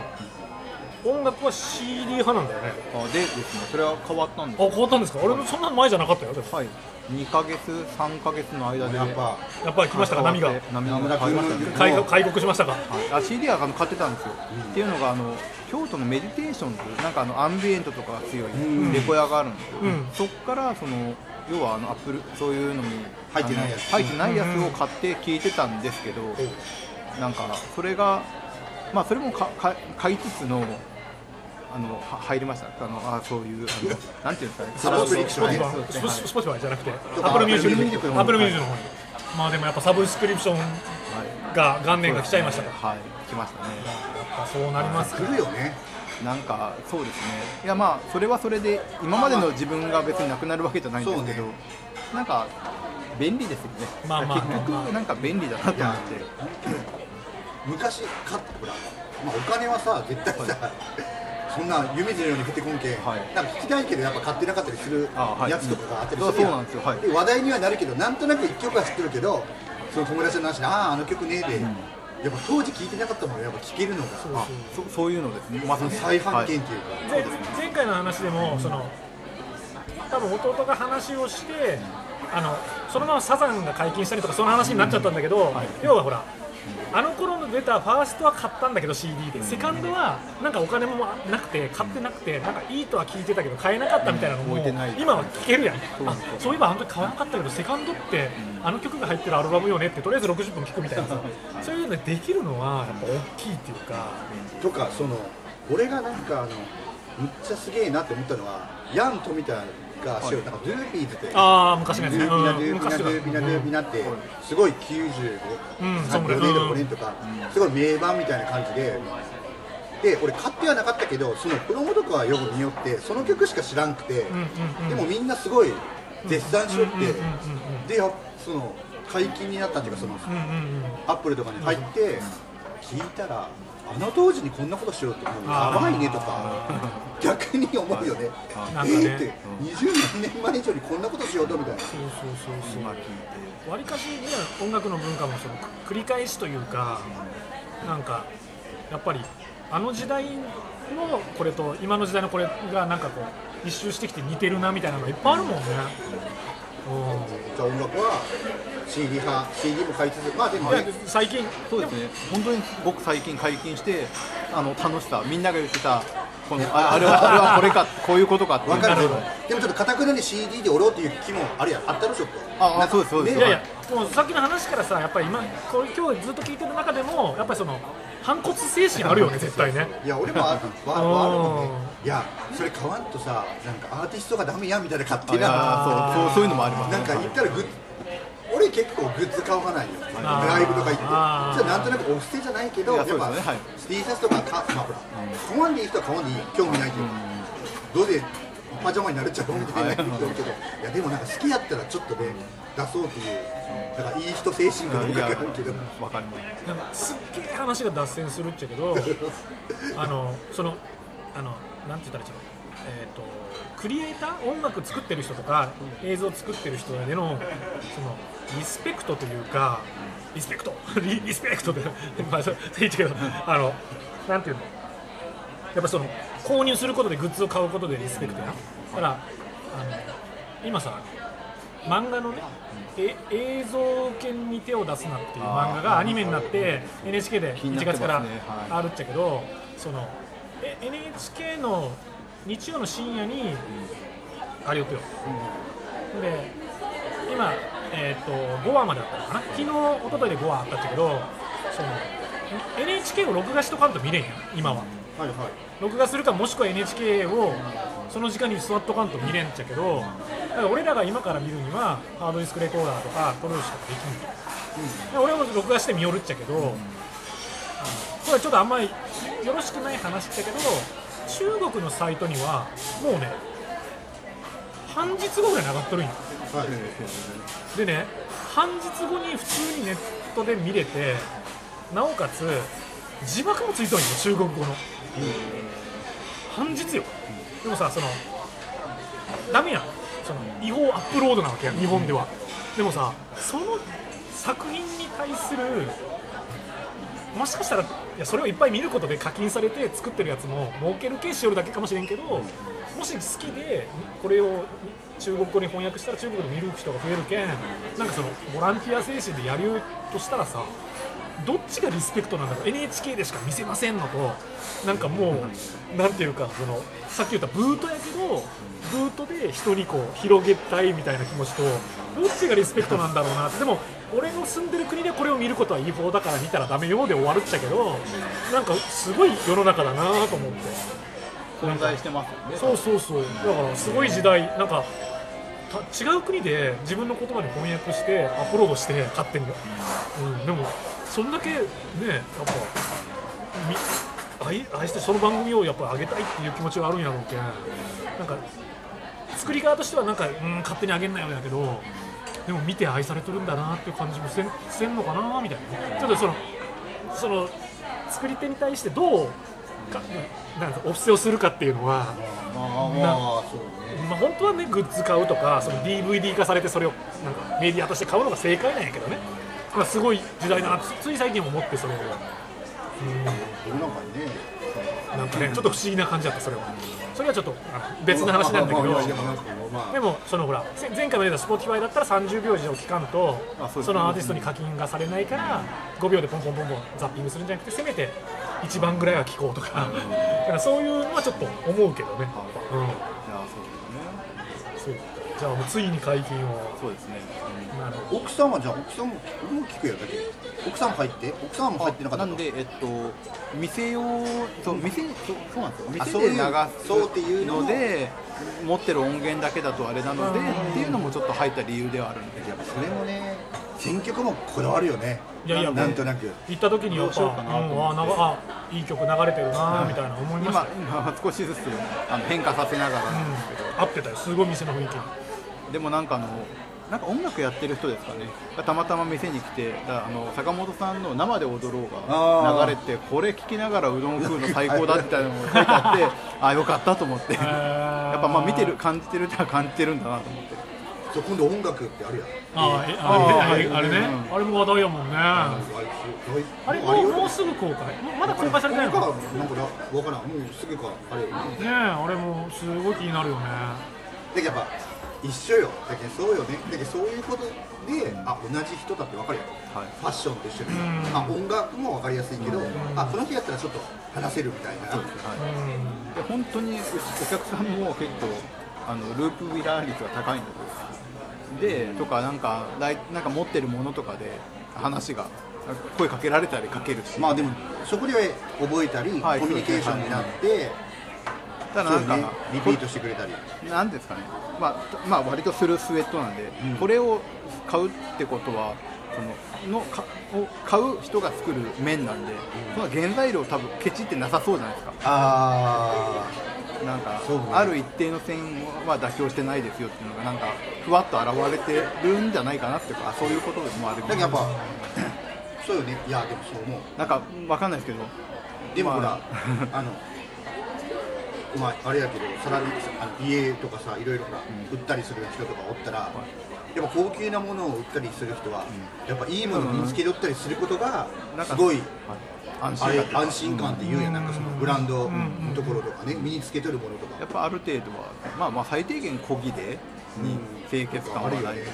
音楽は CD 派なんだよね。あでですね。それは変わったんです。あ変わったんですか？俺そんな前じゃなかったよでも。はい。2ヶ月3ヶ月の間でやっぱやっぱり来ましたか波が？波が変わりました君ね開国しましたか？はい、あ CD はあの買ってたんですよ、っていうのがあの京都のメディテーションズなんかあのアンビエントとかが強いん。レコ屋があるんですよ、うん。そこからその要はあのアップルそういうのに入ってないやつ。入ってないやつを買って聞いてたんですけど、なんかそれがまあそれもかか買いつつのあのは入りました。あのあそういうあのなんていうんですかね。サブスクリプション。スポティファイじゃなくて、とか Apple Music、Apple Music の方 Apple Music の方に。まあでもやっぱサブスクリプションが元年が来ちゃいましたか。ら。はい。来ましたね。やっぱそうなりますか来るよね。なんかそうですね。いやまあそれはそれで今までの自分が別になくなるわけじゃないんですけど、なんか便利ですよね、まあまあ。結局なんか便利だなと思って、昔買ってほら、まあ、お金はさ絶対さ、そんな夢のように降ってこんけん、はい。なんか聞きたいけどやっぱ買ってなかったりするやつとかがあったりうん。するやそうなんですよ。はい。で話題にはなるけどなんとなく一曲は知ってるけどその友達の話であああの曲ねで、やっぱ当時聞いてなかったものをやっぱ聞けるのがあそそういうのですね。まさに再発見っていうか、前前回の話でも、その多分弟が話をしてあのそのままサザンが解禁したりとかその話になっちゃったんだけど、要はほらあの頃の出たファーストは買ったんだけど CD で。セカンドはなんかお金もなくて買ってなくてなんかいいとは聞いてたけど買えなかったみたいなのも置い。てない今は聞けるやん。あそういえばあの時買わなかったけどセカンドってあの曲が入ってるアルバムよねってとりあえず60分聞くみたいなさ。そういうのできるのはやっぱ大きいっていうか。とかその俺がなんかあのむっちゃすげえなって思ったのはヤン富田がしようなんかドゥーピーズってああ昔のやつね。ドゥーピナドゥうん。ーピナドゥーピナドゥーピナってすごい95うん4そんぐらい。年とか5年とか。すごい名盤みたいな感じで。で俺買ってはなかったけどそのプロモとかはよく見よってその曲しか知らんくて。でもみんなすごい絶賛しよって。でやその解禁になったっていうかそのアップルとかに入って聞いたらあの当時にこんなことしようってもうやばいねとか 逆に思うよね。なんかね。えーって20何年前以上にこんなことしようとみたいな。そうそうそうそう。わりかしね音楽の文化もそのく繰り返しというかなんかやっぱりあの時代のこれと今の時代のこれがなんかこう一周してきて似てるなみたいなのがいっぱいあるもんね。じゃあ音楽は CD 派 CD も買いつつまあでもね。最近。そうですね。本当に僕最近解禁してあの楽しさみんなが言ってたこのああれはあれはこれかこういうことかって分かる。なるほど。でもちょっとかたくなに CD でおろうっていう気もあるやん。あったろちょっとああそうですそうです。いやいやもうさっきの話からさやっぱり今これ今日ずっと聞いてる中でもやっぱりその反骨精神あるよね絶対ね。いや俺もあ わわあるもんね。ういやそれ買わんとさなんかアーティストがダメやみたいな勝手な。そうそうそういうのもありますなんか言ったらグッ俺結構グッズ買わないよ。ライブとか行ってじゃあなんとなくお布施じゃないけどいやっぱやそうですね。はい。T シャツとかかまあほら買わんでいい人は買わんでいい興味ないけど。どうでパジャマになるっちゃうみたいな人いるけど。いやでもなんか好きやったらちょっとね出そうっていうだからいい人精神がどうかわからんけど。わかりますなんかすっげえ話が脱線するっちゃけど あのそのあのなんて言ったらいいんだろう。えっ、とクリエイター音楽作ってる人とか映像作ってる人へのそのリスペクトというかリスペクト？リリスペクトで まあそう言っちゃうけどあのなんていうの？やっぱその購入することでグッズを買うことでリスペクトや。だからあの今さ漫画のねえ映像犬に手を出すなっていう漫画がアニメになって NHK で1気になってますね。月からはいあるっちゃけどそのえ NHK の日曜の深夜にあれよくよ、で今、えー、と5話まであったのかな？昨日一昨日で5話あったっちゃけどその NHK を録画しとかんと見れんやん今は。はいはい。録画するかもしくは NHK をその時間に座っとかんと見れんっちゃけどだから俺らが今から見るにはハードディスクレコーダーとか撮るしかできん、で俺も録画して見よるっちゃけど、あのこれはちょっとあんまりよろしくない話だけど中国のサイトにはもうね半日後ぐらいに上がっとるんよ。はい。でね半日後に普通にネットで見れてなおかつ字幕もついとるんよ中国語の。半日よ。でもさそのダメやん。その違法アップロードなわけやん日本では。でもさその作品に対するもしかしたらいやそれをいっぱい見ることで課金されて作ってるやつも儲けるケースしよるだけかもしれんけどもし好きでこれを中国語に翻訳したら中国で見る人が増えるけんなんかそのボランティア精神でやるとしたらさどっちがリスペクトなんだろう NHK でしか見せませんのとなんかもうなんていうかそのさっき言ったブートやけどブートで人にこう広げたいみたいな気持ちとどっちがリスペクトなんだろうなってでも俺の住んでる国でこれを見ることは違法だから見たらダメよで終わるっちゃけどなんかすごい世の中だなと思って。存在してますよね。そうそうそう。だからすごい時代なんかた違う国で自分の言葉に翻訳してアップロードして勝手に、うん、でもそんだけねやっぱみ愛愛してその番組をやっぱ上げたいっていう気持ちがあるんやろうけんなんか作り側としてはなんか、うん、勝手に上げんなよやけどでも見て愛されてるんだなっていう感じもせんせんのかなみたいなちょっとそのその作り手に対してどうかなんかお布施をするかっていうのは、まあまあまあそうね。まあ、本当はねグッズ買うとかその DVD 化されてそれをなんかメディアとして買うのが正解なんやけどね、まあ、すごい時代だなつつい最近も思ってそれを。世の中にねなんかねちょっと不思議な感じだったそれは。それはちょっと別の話なんだけど。でもそのほらせ前回も言った Spotify だったら30秒以上期間とあそのアーティストに課金がされないから5秒でポンポンポンポンザッピングするんじゃなくてせめて1番ぐらいは聞こうとか。だからそういうのはちょっと思うけどね、うん、そう。じゃあもうついに解禁を。そうですね、奥さんはじゃあ奥さんも俺も聞くやだけ奥さんも入って奥さんも入ってなかったなんでえっと店用そう店そうそうなんですよ。あそういう店で流そうっていうすので持ってる音源だけだとあれなのでうん。っていうのもちょっと入った理由ではあるんでやっぱそれもね選曲もこだわるよね。いやいやなんとなく。行った時にやっぱ、どうしようかなと思って。うん、あいい曲流れてるなみたいな思いました？今よ、今少しずつあの変化させながらなんですけど、合ってたよ。すごい店の雰囲気。でもなんかあのなんか音楽やってる人ですかね。がたまたま店に来てだあの坂本さんの「生で踊ろう」が流れてこれ聞きながらうどん食うの最高だみたいなのが書いてあって あよかったと思って。ややっぱまあ見てる感じてる人は感じてるんだなと思って。そう今度音楽ってあるやん。あえああれーあれあれね、うん。あれも話題やもんね。ああれもうもうすぐ公開？まだ公開されてないの？なんかなわからん。もうすぐかあれよね。えあれもすごい気になるよね。だけどやっぱ一緒よ。だけどそうよね。だけどそういうことであ同じ人だって分かるよ、はい。ファッションと一緒に、うん。あ音楽も分かりやすいけど、あこの日やったらちょっと話せるみたいな。はい。で本当にお客さんも結構あのループウィラー率が高いんで。すよでとかなんかなんか持ってるものとかで話が声かけられたりかけるし、まあでもそこで覚えたり、はいコミュニケーションになって、ただなんか、そうね。リピートしてくれたり。なんですかね、まあ、まあ割とするスウェットなんで、うん。これを買うってことはそののかを買う人が作る麺なんで、その原材料多分ケチってなさそうじゃないですか。あなんか、ある一定の線は妥協してないですよっていうのがなんかふわっと現れてるんじゃないかなっていうかそういうことでもあるけどやっぱそうよね。いやでもそう思う。なんかわかんないですけど。でもほら、まあのまああれやけどサラリーあの家とかさいろいろほら、売ったりする人とかおったら、やっぱ高級なものを売ったりする人は、やっぱいいものを見つけ取ったりすることがなんかすごい、安心感っていうか。安心感っていうやんなんかそのブランドのところとかね身につけとるものとか。やっぱある程度はまあまあ最低限小切れに清潔感はない、あるよね。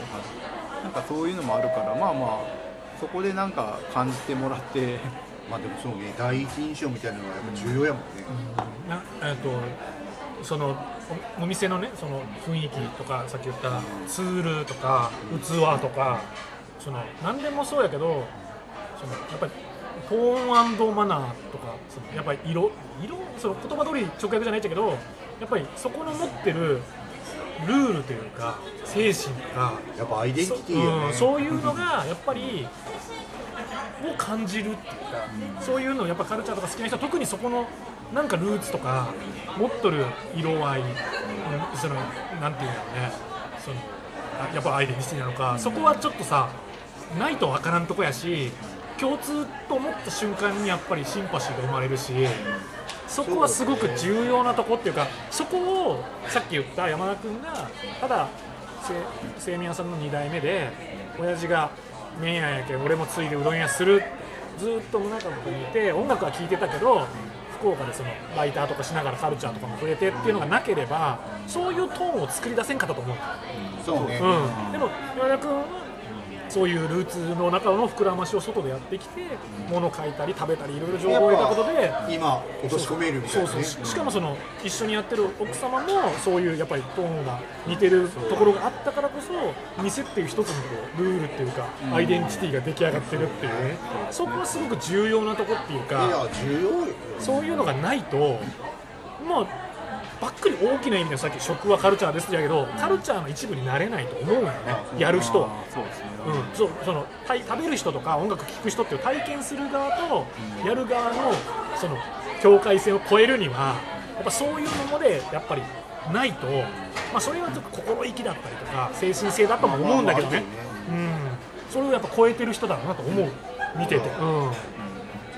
なんかそういうのもあるからまあまあそこでなんか感じてもらってまあでもそうね第一印象みたいなのはやっぱ重要やもんね、なえっとそのおお店のねその雰囲気とかさっき言ったツールとか器とかその何でもそうやけどそのやっぱりトーンマナーとかそのやっぱり色色その言葉通り直訳じゃないっちゃけどやっぱりそこの持ってるルールというか精神とかやっぱアイデンティティよね、うんそういうのがやっぱりを感じるっていうか、そういうのをやっぱカルチャーとか好きな人は特にそこのなんかルーツとか持っとる色合い、うんそのなんていうんだろうねそのやっぱアイデンティティなのか、そこはちょっとさないとわからんとこやし共通と思った瞬間にやっぱりシンパシーが生まれるし。そこはすごく重要なとこっていうかそこをさっき言った山田君がただせ製麺屋さんの2代目で親父が麺屋やけん俺もついでうどん屋する。ずっと宗像のにいて音楽は聴いてたけど福岡でそのライターとかしながらカルチャーとかも触れてっていうのがなければそういうトーンを作り出せんかったと思う、そうね、うん、でも山田君はそういうルーツの中の膨らましを外でやってきて、物書いたり食べたりいろいろ情報を得たことで今落とし込めるみたそいうなね。ししかもその一緒にやってる奥様もそういうやっぱりトーンが似てるところがあったからこそ店っていう一つのこうルールっていうかアイデンティティが出来上がってるっていうね。そこはすごく重要なとこっていういかそういうのがないともうばっくり大きな意味でさっき食はカルチャーですってけどカルチャーの一部になれないと思うんよね。やる人は。うですね、うん、そうそのた食べる人とか音楽聴く人っていう体験する側とやる側のその境界線を越えるにはやっぱそういうものでやっぱりないと、まあ、それはちょっと心意気だったりとか精神性だとも思うんだけどね、うん、それをやっぱ超えてる人だろうなと思う。見てて、うん、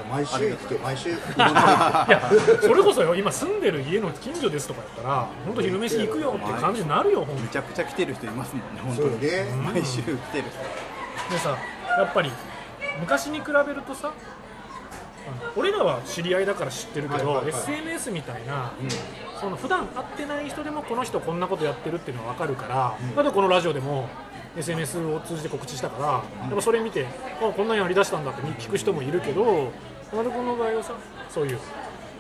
毎週行って毎週。いやそれこそよ今住んでる家の近所ですとかやったら本当昼飯行くよって感じになるよ本当にめちゃくちゃ来てる人いますもんね本当に。毎週来てるでさやっぱり昔に比べるとさ俺らは知り合いだから知ってるけど、はいはいはい。SNS みたいな、その普段会ってない人でもこの人こんなことやってるっていうのは分かるから、だってこのラジオでも SNS を通じて告知したから、やっぱそれ見てあこんなんやりだしたんだって聞く人もいるけど山田君の場合はさそういう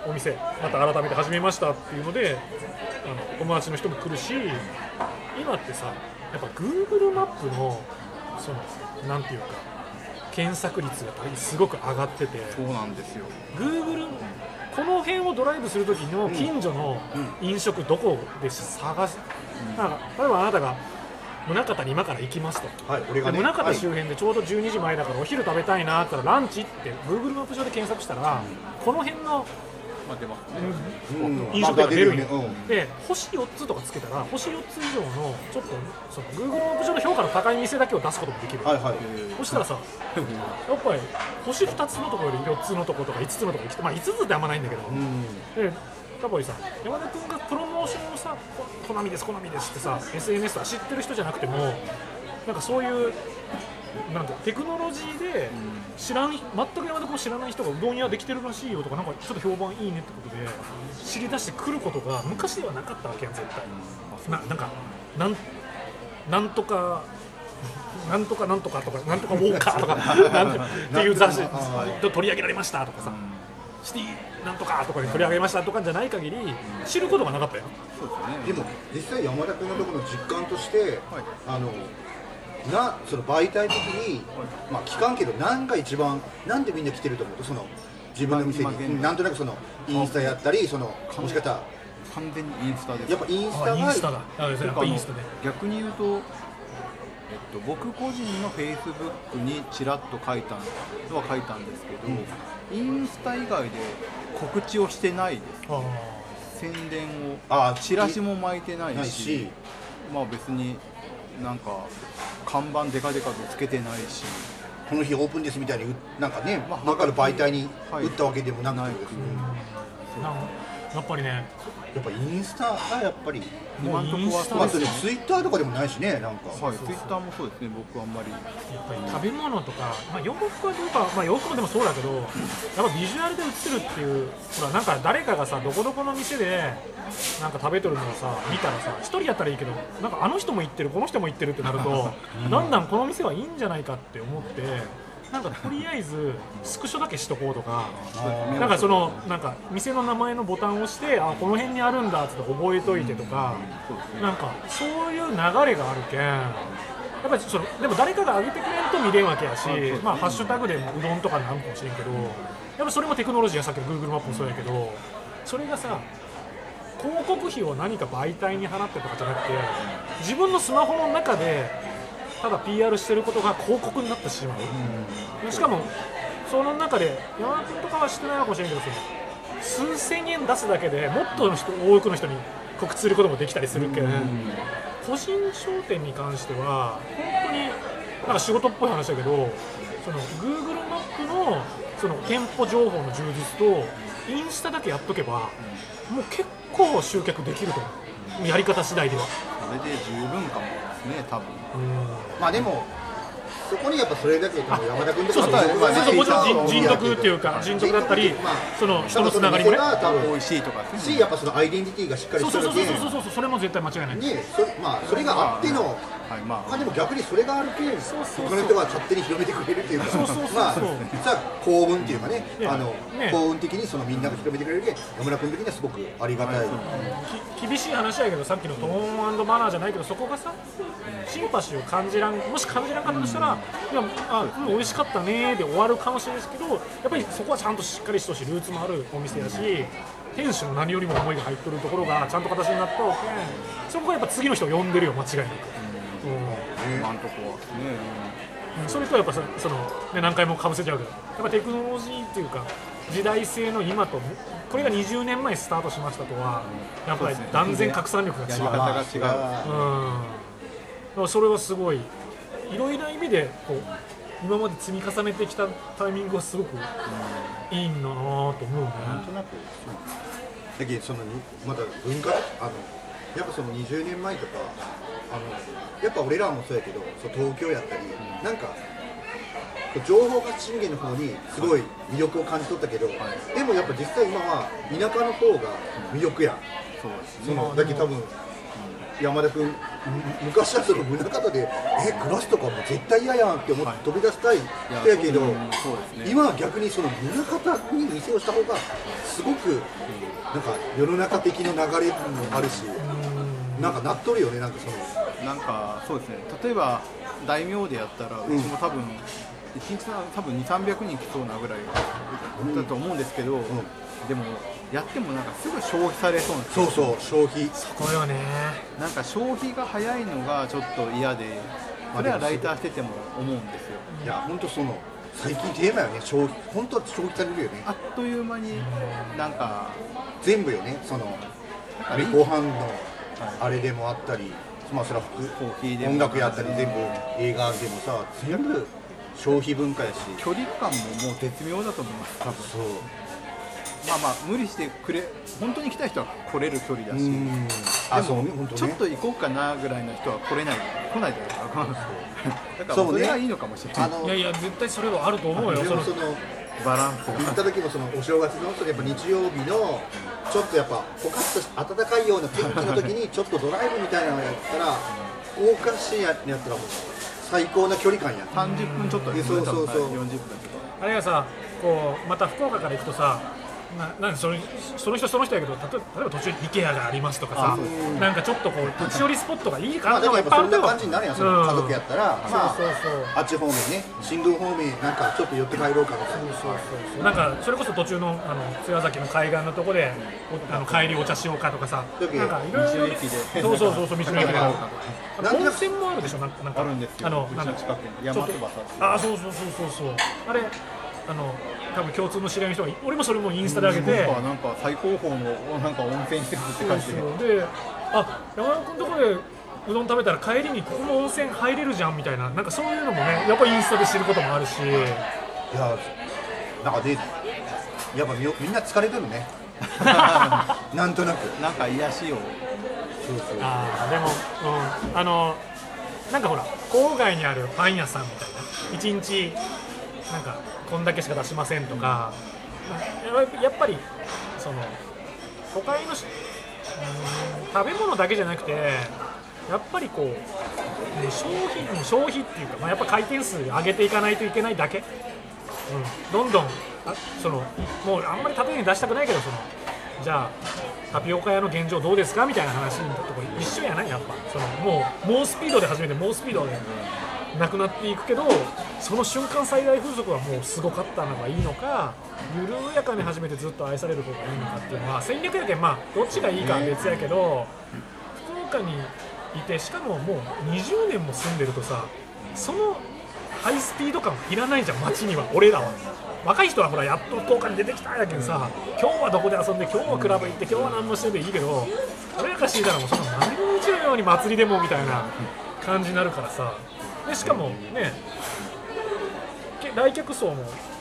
お店また改めて始めましたっていうのであの友達の人も来るし今ってさやっぱ Google マップのそのなんていうか検索率がすごく上がっててそうなんですよ。Google この辺をドライブするときの近所の飲食どこで探す、なんか例えばあなたが宗像に今から行きますと、はい俺がねで宗はい。像周辺でちょうど12時前だからお昼食べたいな。って言ったらランチって Google マップ上で検索したら、この辺のまあ出ますねうん。飲食店が出るんよ、まあ出るよね。で星4つとかつけたら星4つ以上のちょっとその Google マップ上の評価の高い店だけを出すこともできる、はいはい。そしたらさやっぱり星2つのところより4つのところとか5つのところに来てまあ5つってあんまないんだけど、うん。でやっぱりさ山田君がプロモーションをさこ好みです好みですってさ SNS とか知ってる人じゃなくてもなんかそういうなんかテクノロジーで知らん全く山田君を知らない人がうどん屋できてるらしいよとかなんかちょっと評判いいねってことで知り出してくることが昔ではなかったわけやん絶対。ななんかなんなんとかなんとかなんとかとかなんとかウォーカーとかなんてっていう雑誌 と取り上げられましたとかさシティなんとかとかで取り上げましたとかじゃない限り知ることがなかったよ。そうですね。でも実際山田君のところの実感として、あのなその媒体的に、まあ聞かんけど何が一番なんでみんな来てると思う？とその自分の店に。うんなんとなくそのインスタやったりそのもしかしたら。完全にインスタです。やっぱインスタあインがスタだあやっぱインスタ。で逆に言うと、えっと、僕個人のフェイスブックにちらっと書いたのは書いたんですけど、インスタ以外で告知をしてないです。あ宣伝を。あチラシも巻いてないし。ないし。まあ別になんか看板デカデカとつけてないし。この日オープンですみたいにうなんかねまあ分かる媒体にはい。打ったわけでもなくてですね。ーなんかやっぱりねやっぱインスタがやっぱり今のところはまあそインスタですよれツイッターとかでもないしねなんか。はい、ツイッターもそうですね、僕はあんまり、やっぱり食べ物とか、まあ、洋服はどうか、まあ、洋服もでもそうだけどやっぱビジュアルで映ってるっていうほらなんか誰かがさどこどこの店でなんか食べとるのをさ見たらさ一人やったらいいけどなんかあの人も行ってるこの人も行ってるってなると、だんだんこの店はいいんじゃないかって思ってなんかとりあえずスクショだけしとこうとか。なんかそのなんか店の名前のボタンを押してあこの辺にあるんだっつって覚えといてとか、なんかそういう流れがあるけんやっぱりそのでも誰かが上げてくれると見れんわけやし、まあ、ハッシュタグでうどんとかになるかもしれんけどやっぱそれもテクノロジーやさっきの Google マップもそうやけどそれがさ広告費を何か媒体に払ってとかじゃなくて自分のスマホの中でただ PR してることが広告になってしまう、しかもその中で山田君とかは知ってないかもしれんけどその数千円出すだけでもっとの人多くの人に告知することもできたりするけん、個人商店に関しては本当になんか仕事っぽい話だけどその Google マップのその店舗情報の充実とインスタだけやっとけばもう結構集客できると思う。やり方次第では。それで十分かもですね、多分。まあでもそこにやっぱそれだけでも山田君とそうそうそう。そうそうもちろん人徳っていうか人徳だったりまあその人のつながりもね。美味しいとかしやっぱそのアイデンティティがしっかりしてるそうそうそうそうそれも絶対間違いない。ねそれまあそれがあってのはいままあでも逆にそれがあるけんそうそう他の人が勝手に広めてくれるっていうか。そうそうそうそう。まあさ幸運っていうかね。あのね。幸運的にそのみんなが広めてくれるけ。ん山村君的にはすごくありがたい、き厳しい話やけどさっきのトーンマナーじゃないけどそこがさシンパシーを感じらんもし感じらんかったとしたら、いやあ、うん、美味しかったねで終わるかもしれないですけどやっぱりそこはちゃんとしっかりしてほしいルーツもあるお店やし店主の何よりも思いが入ってるところがちゃんと形になったわけそこがやっぱ次の人を呼んでるよ間違いなく。うん。今んとこは。ね。それとやっぱそその、ね、何回もかぶせちゃうけどやっぱテクノロジーっていうか時代性の今とこれが20年前スタートしましたとはやっぱり断然拡散力が違う。やり方が違う、まあうん、それはすごいいろいろな意味でこう今まで積み重ねてきたタイミングがすごくいいんだなと思うね。なんとなくだけどそのにまた文化あのやっぱその20年前とかあのやっぱ俺らもそうやけどそう東京やったり、なんかこう情報発信源の方にすごい魅力を感じ取ったけど、でもやっぱ実際今は田舎の方が魅力やん。そうですそねのだけど多分山田君む昔はその宗像でえ暮らすとかも絶対嫌やんって思って飛び出したい人やけど、いやそうそうですね。今は逆にその宗像に店をした方がすごくなんか世の中的な流れもあるし、なんかなっとるよねなんかその。なんかそうですね。例えば大名でやったらうちも多分、一日の多分2、300人来そうなぐらいだと思うんですけど、でもやってもなんかすぐ消費されそうなそうそう消費。これよね。なんか消費が早いのがちょっと嫌でそれはライターしてても思うんですよ。い。や本当その最近テーマよね消費。本当は消費されるよね。あっという間になんか全部よねそのご飯のあれでもあったり、まあそれはコーヒーでも。音楽やったり全部映画でもさ全部消費文化やし。距離感ももう絶妙だと思います。多分。そうまあまあ無理してくれ本当に来た人は来れる距離だし。でもそうね本当ね。ちょっと行こうかなぐらいの人は来れない来ないじゃないですか。だからそうね。それがいいのかもしれない。あのいやいや絶対それはあると思うよバランスが。行った時もそのお正月のやっぱ日曜日のちょっとやっぱポカッとし暖かいような天気の時にちょっとドライブみたいなのやったら大岡市ややったらもう最高な距離感や30分ちょっとですねそうそうそう。多分40分あれがさこうまた福岡から行くとさななんかそれその人その人やけど例え例えば途中に IKEA がありますとかさなんかちょっとこう立ち寄りスポットがいいまあでも感じのがいっぱいあるのよやっぱそんな感じになるやんその家族やったら、まあそうそうそう。あっち方面ね新宮方面なんかちょっと寄って帰ろうかみたいなそうそうそう。なんかそれこそ途中のあの津屋崎の海岸のとこでおあの帰りお茶しようかとかさ。なんかいろいろそうそうそうそう道の駅で。なんか。温泉もあるでしょなんかなんか。あるんですよ。あのなんか近くに山翼あそうそうそうそうそう。あれあの多分共通の知り合いの人が俺もそれもインスタで上げてなんかなんか最高峰のなんか温泉施設って感じでそうであ山田君のとこでうどん食べたら帰りにここも温泉入れるじゃんみたいななんかそういうのもねやっぱインスタで知ることもあるし。いやなんかでやっぱみみんな疲れてるね。なんとなく。なんか癒しを。そうそう。あーでも、うん、あのなんかほら郊外にあるパン屋さんみたいな。一日なんかこんだけしか出しませんとか、やっぱやっぱりその都会のしうん食べ物だけじゃなくてやっぱりこううん消費消費っていうか、まあ、やっぱ回転数上げていかないといけないだけ、うん、どんどんあそのもうあんまり例えに出したくないけどそのじゃあタピオカ屋の現状どうですか？みたいな話のとこ一緒やない？やっぱ。そのもう猛スピードで始めて猛スピードで。なくなっていくけどその瞬間最大風速はもうすごかったのがいいのか緩やかに始めてずっと愛される方がいいのかっていうのは戦略やけんまあどっちがいいかは別やけど福岡にいてしかももう20年も住んでるとさそのハイスピード感いらないじゃん街には。俺らは。若い人はほらやっと福岡に出てきたんやけどさ今日はどこで遊んで今日はクラブ行って今日は何もしてでいいけど俺らからしていたらもうその毎日のように祭りでもみたいな感じになるからさでしかもねけ来客層も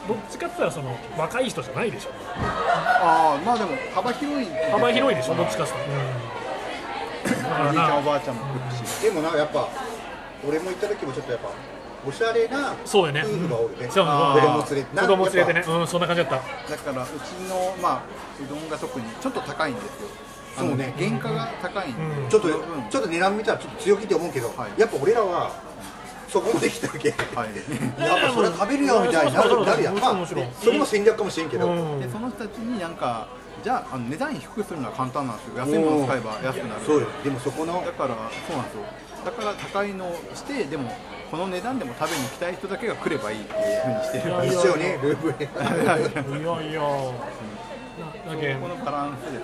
どっちかって言ったらその若い人じゃないでしょ。ああまあでも幅広い幅広いでしょどっちかって言ったら、おじいちゃんおな。ばあちゃんも来るし。でもなんかやっぱ俺も行った時もちょっとやっぱおしゃれなそうよね。夫婦がおるね、そう。あ子供連れて子供連れてね。うんそんな感じだった。だからうちのまあうどんが特にちょっと高いんですよそうね。原価が高いんで、うん。ちょっと、うんちょっと値段見たらちょっと強気って思うけど、はい。やっぱ俺らはそこまで来たわけ、はい、やっぱそれは食べるよみたいになるなるやん、まあそれも戦略かもしれんけど、うん。でその人たちになんかじゃああの値段低くするのは簡単なんですよ。安いものを使えば安くなる。そうよ。でもそこのだからそうなんですよ。だから高いのをしてでもこの値段でも食べに来たい人だけが来ればいいっていうふうにしてる。一緒ね。ルーブレいやいや。なだけんこのバランスです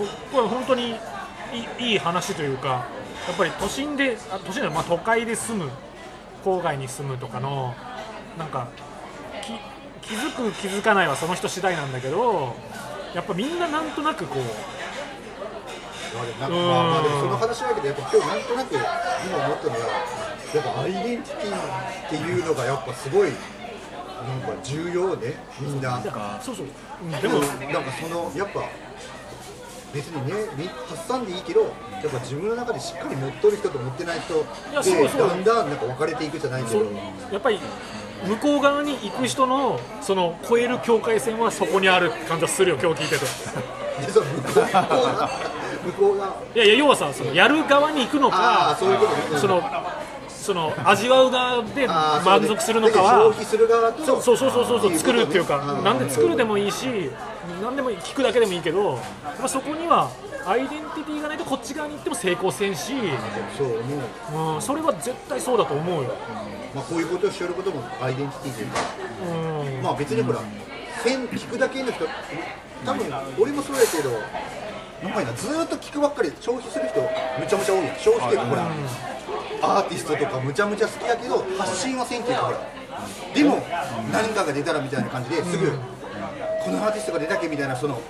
うん。ここれ本当にいいいい話というかやっぱり都心であ都心でまあ都会で住む郊外に住むとかのなんかき気づく気づかないはその人次第なんだけどやっぱみんななんとなくこうなんかまあまあでもその話だけどやっぱ今日なんとなく今思ったのがやっぱアイデンティティっていうのがやっぱすごいなんか重要ねみんな。そうそううんでもなんかそのやっぱ別にねみ発散でいいけどやっぱ自分の中でしっかり持っとる人と持ってない人やそうでそうだ。んだんなんか分かれていくじゃないけど。やっぱり向こう側に行く人のその越える境界線はそこにある感じはするよ今日聞いてて。でその向こうがいやいや要はさそのやる側に行くのかそういうことね。そのその味わう側で満足するのかは消費する側とそうそうそうそうそう作るっていうかなんで作るでもいいしなんでもいい聞くだけでもいいけど、まあ、そこにはアイデンティティがないとこっち側に行っても成功せんし、そう思う。うん、それは絶対そうだと思うよ、まあこういうことをしよることもアイデンティティというか。うん。まあ別にほら線聞くだけの人多分俺もそうやけどなんかいなずーっと聞くばっかり消費する人むちゃむちゃ多いやん。消費ってほらアーティストとかむちゃむちゃ好きやけど発信はせんっていうかほら。でも何かが出たらみたいな感じですぐこのアーティストが出たけみたいなその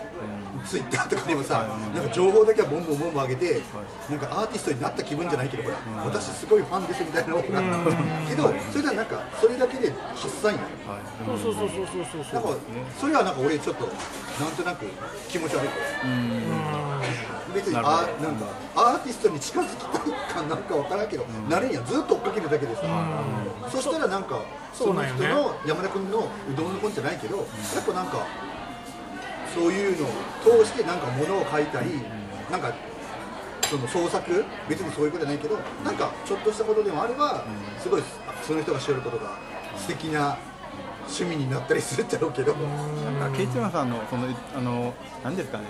ツイッターとかでもさなんか情報だけはボンボンボンボン上げてなんかアーティストになった気分じゃないけどほら私すごいファンですみたいなのがけどそれではなんかそれだけで発散やん。そうそうそうそうそうそう。なんかそれはなんか俺ちょっとなんとなく気持ち悪い別にあなんかアーティストに近づきたいかなんかわからんけど、なれんやんずっと追っかけるだけでさ、そしたらなんかその人の山田君のうどんの本じゃないけど、やっぱなんかそういうのを通してなんか物を書いたり、なんかその創作？別にそういうことじゃないけどなんかちょっとしたことでもあれば、すごいその人がしよることが素敵な趣味になったりするっちゃろうけど、なんかケイチマさんのそのあのなんですかね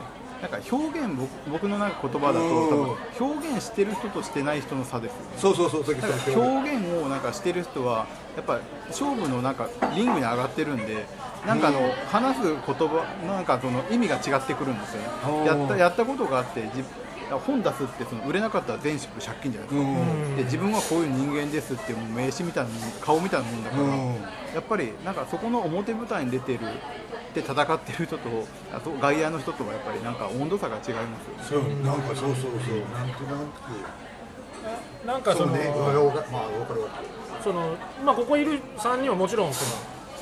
なんか表現僕僕のなんか言葉だと多分表現してる人としてない人の差ですよね。そうそうそう表現をなんかしてる人はやっぱ勝負のなんかリングに上がってるんでなんかあの話す言葉なんかその意味が違ってくるんですよね。やったやったことがあってじ本出すってその売れなかったら全宿借金じゃないですか、で自分はこういう人間ですってもう名刺みたいな顔みたいなもんだから、うん。やっぱりなんかそこの表舞台に出てるで戦ってる人とあと外野の人とはやっぱりなんか温度差が違いますよね。そうなんかそうそうそう。なんとななんかそのくそうねまあわかまあわかるわかる。そのまあここいる3人はもちろんその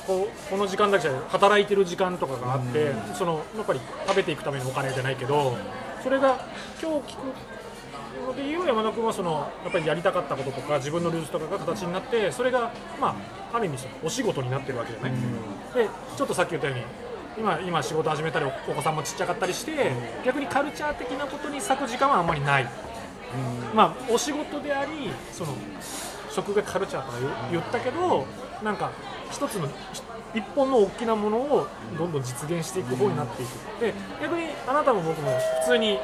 こうこの時間だけじゃ働いてる時間とかがあって、そのやっぱり食べていくためのお金じゃないけどそれが今日聞くのでいう山田君はそのやっぱりやりたかったこととか自分のルーツとかが形になってそれがまあある意味そのお仕事になってるわけじゃない、でちょっとさっき言ったように今今仕事始めたりおお子さんもちっちゃかったりして、逆にカルチャー的なことに割く時間はあんまりない、まあお仕事でありその食がカルチャーとか言言ったけどなんか一つの一本の大きなものをどんどん実現していく方になっていく。で逆にあなたも僕も普通に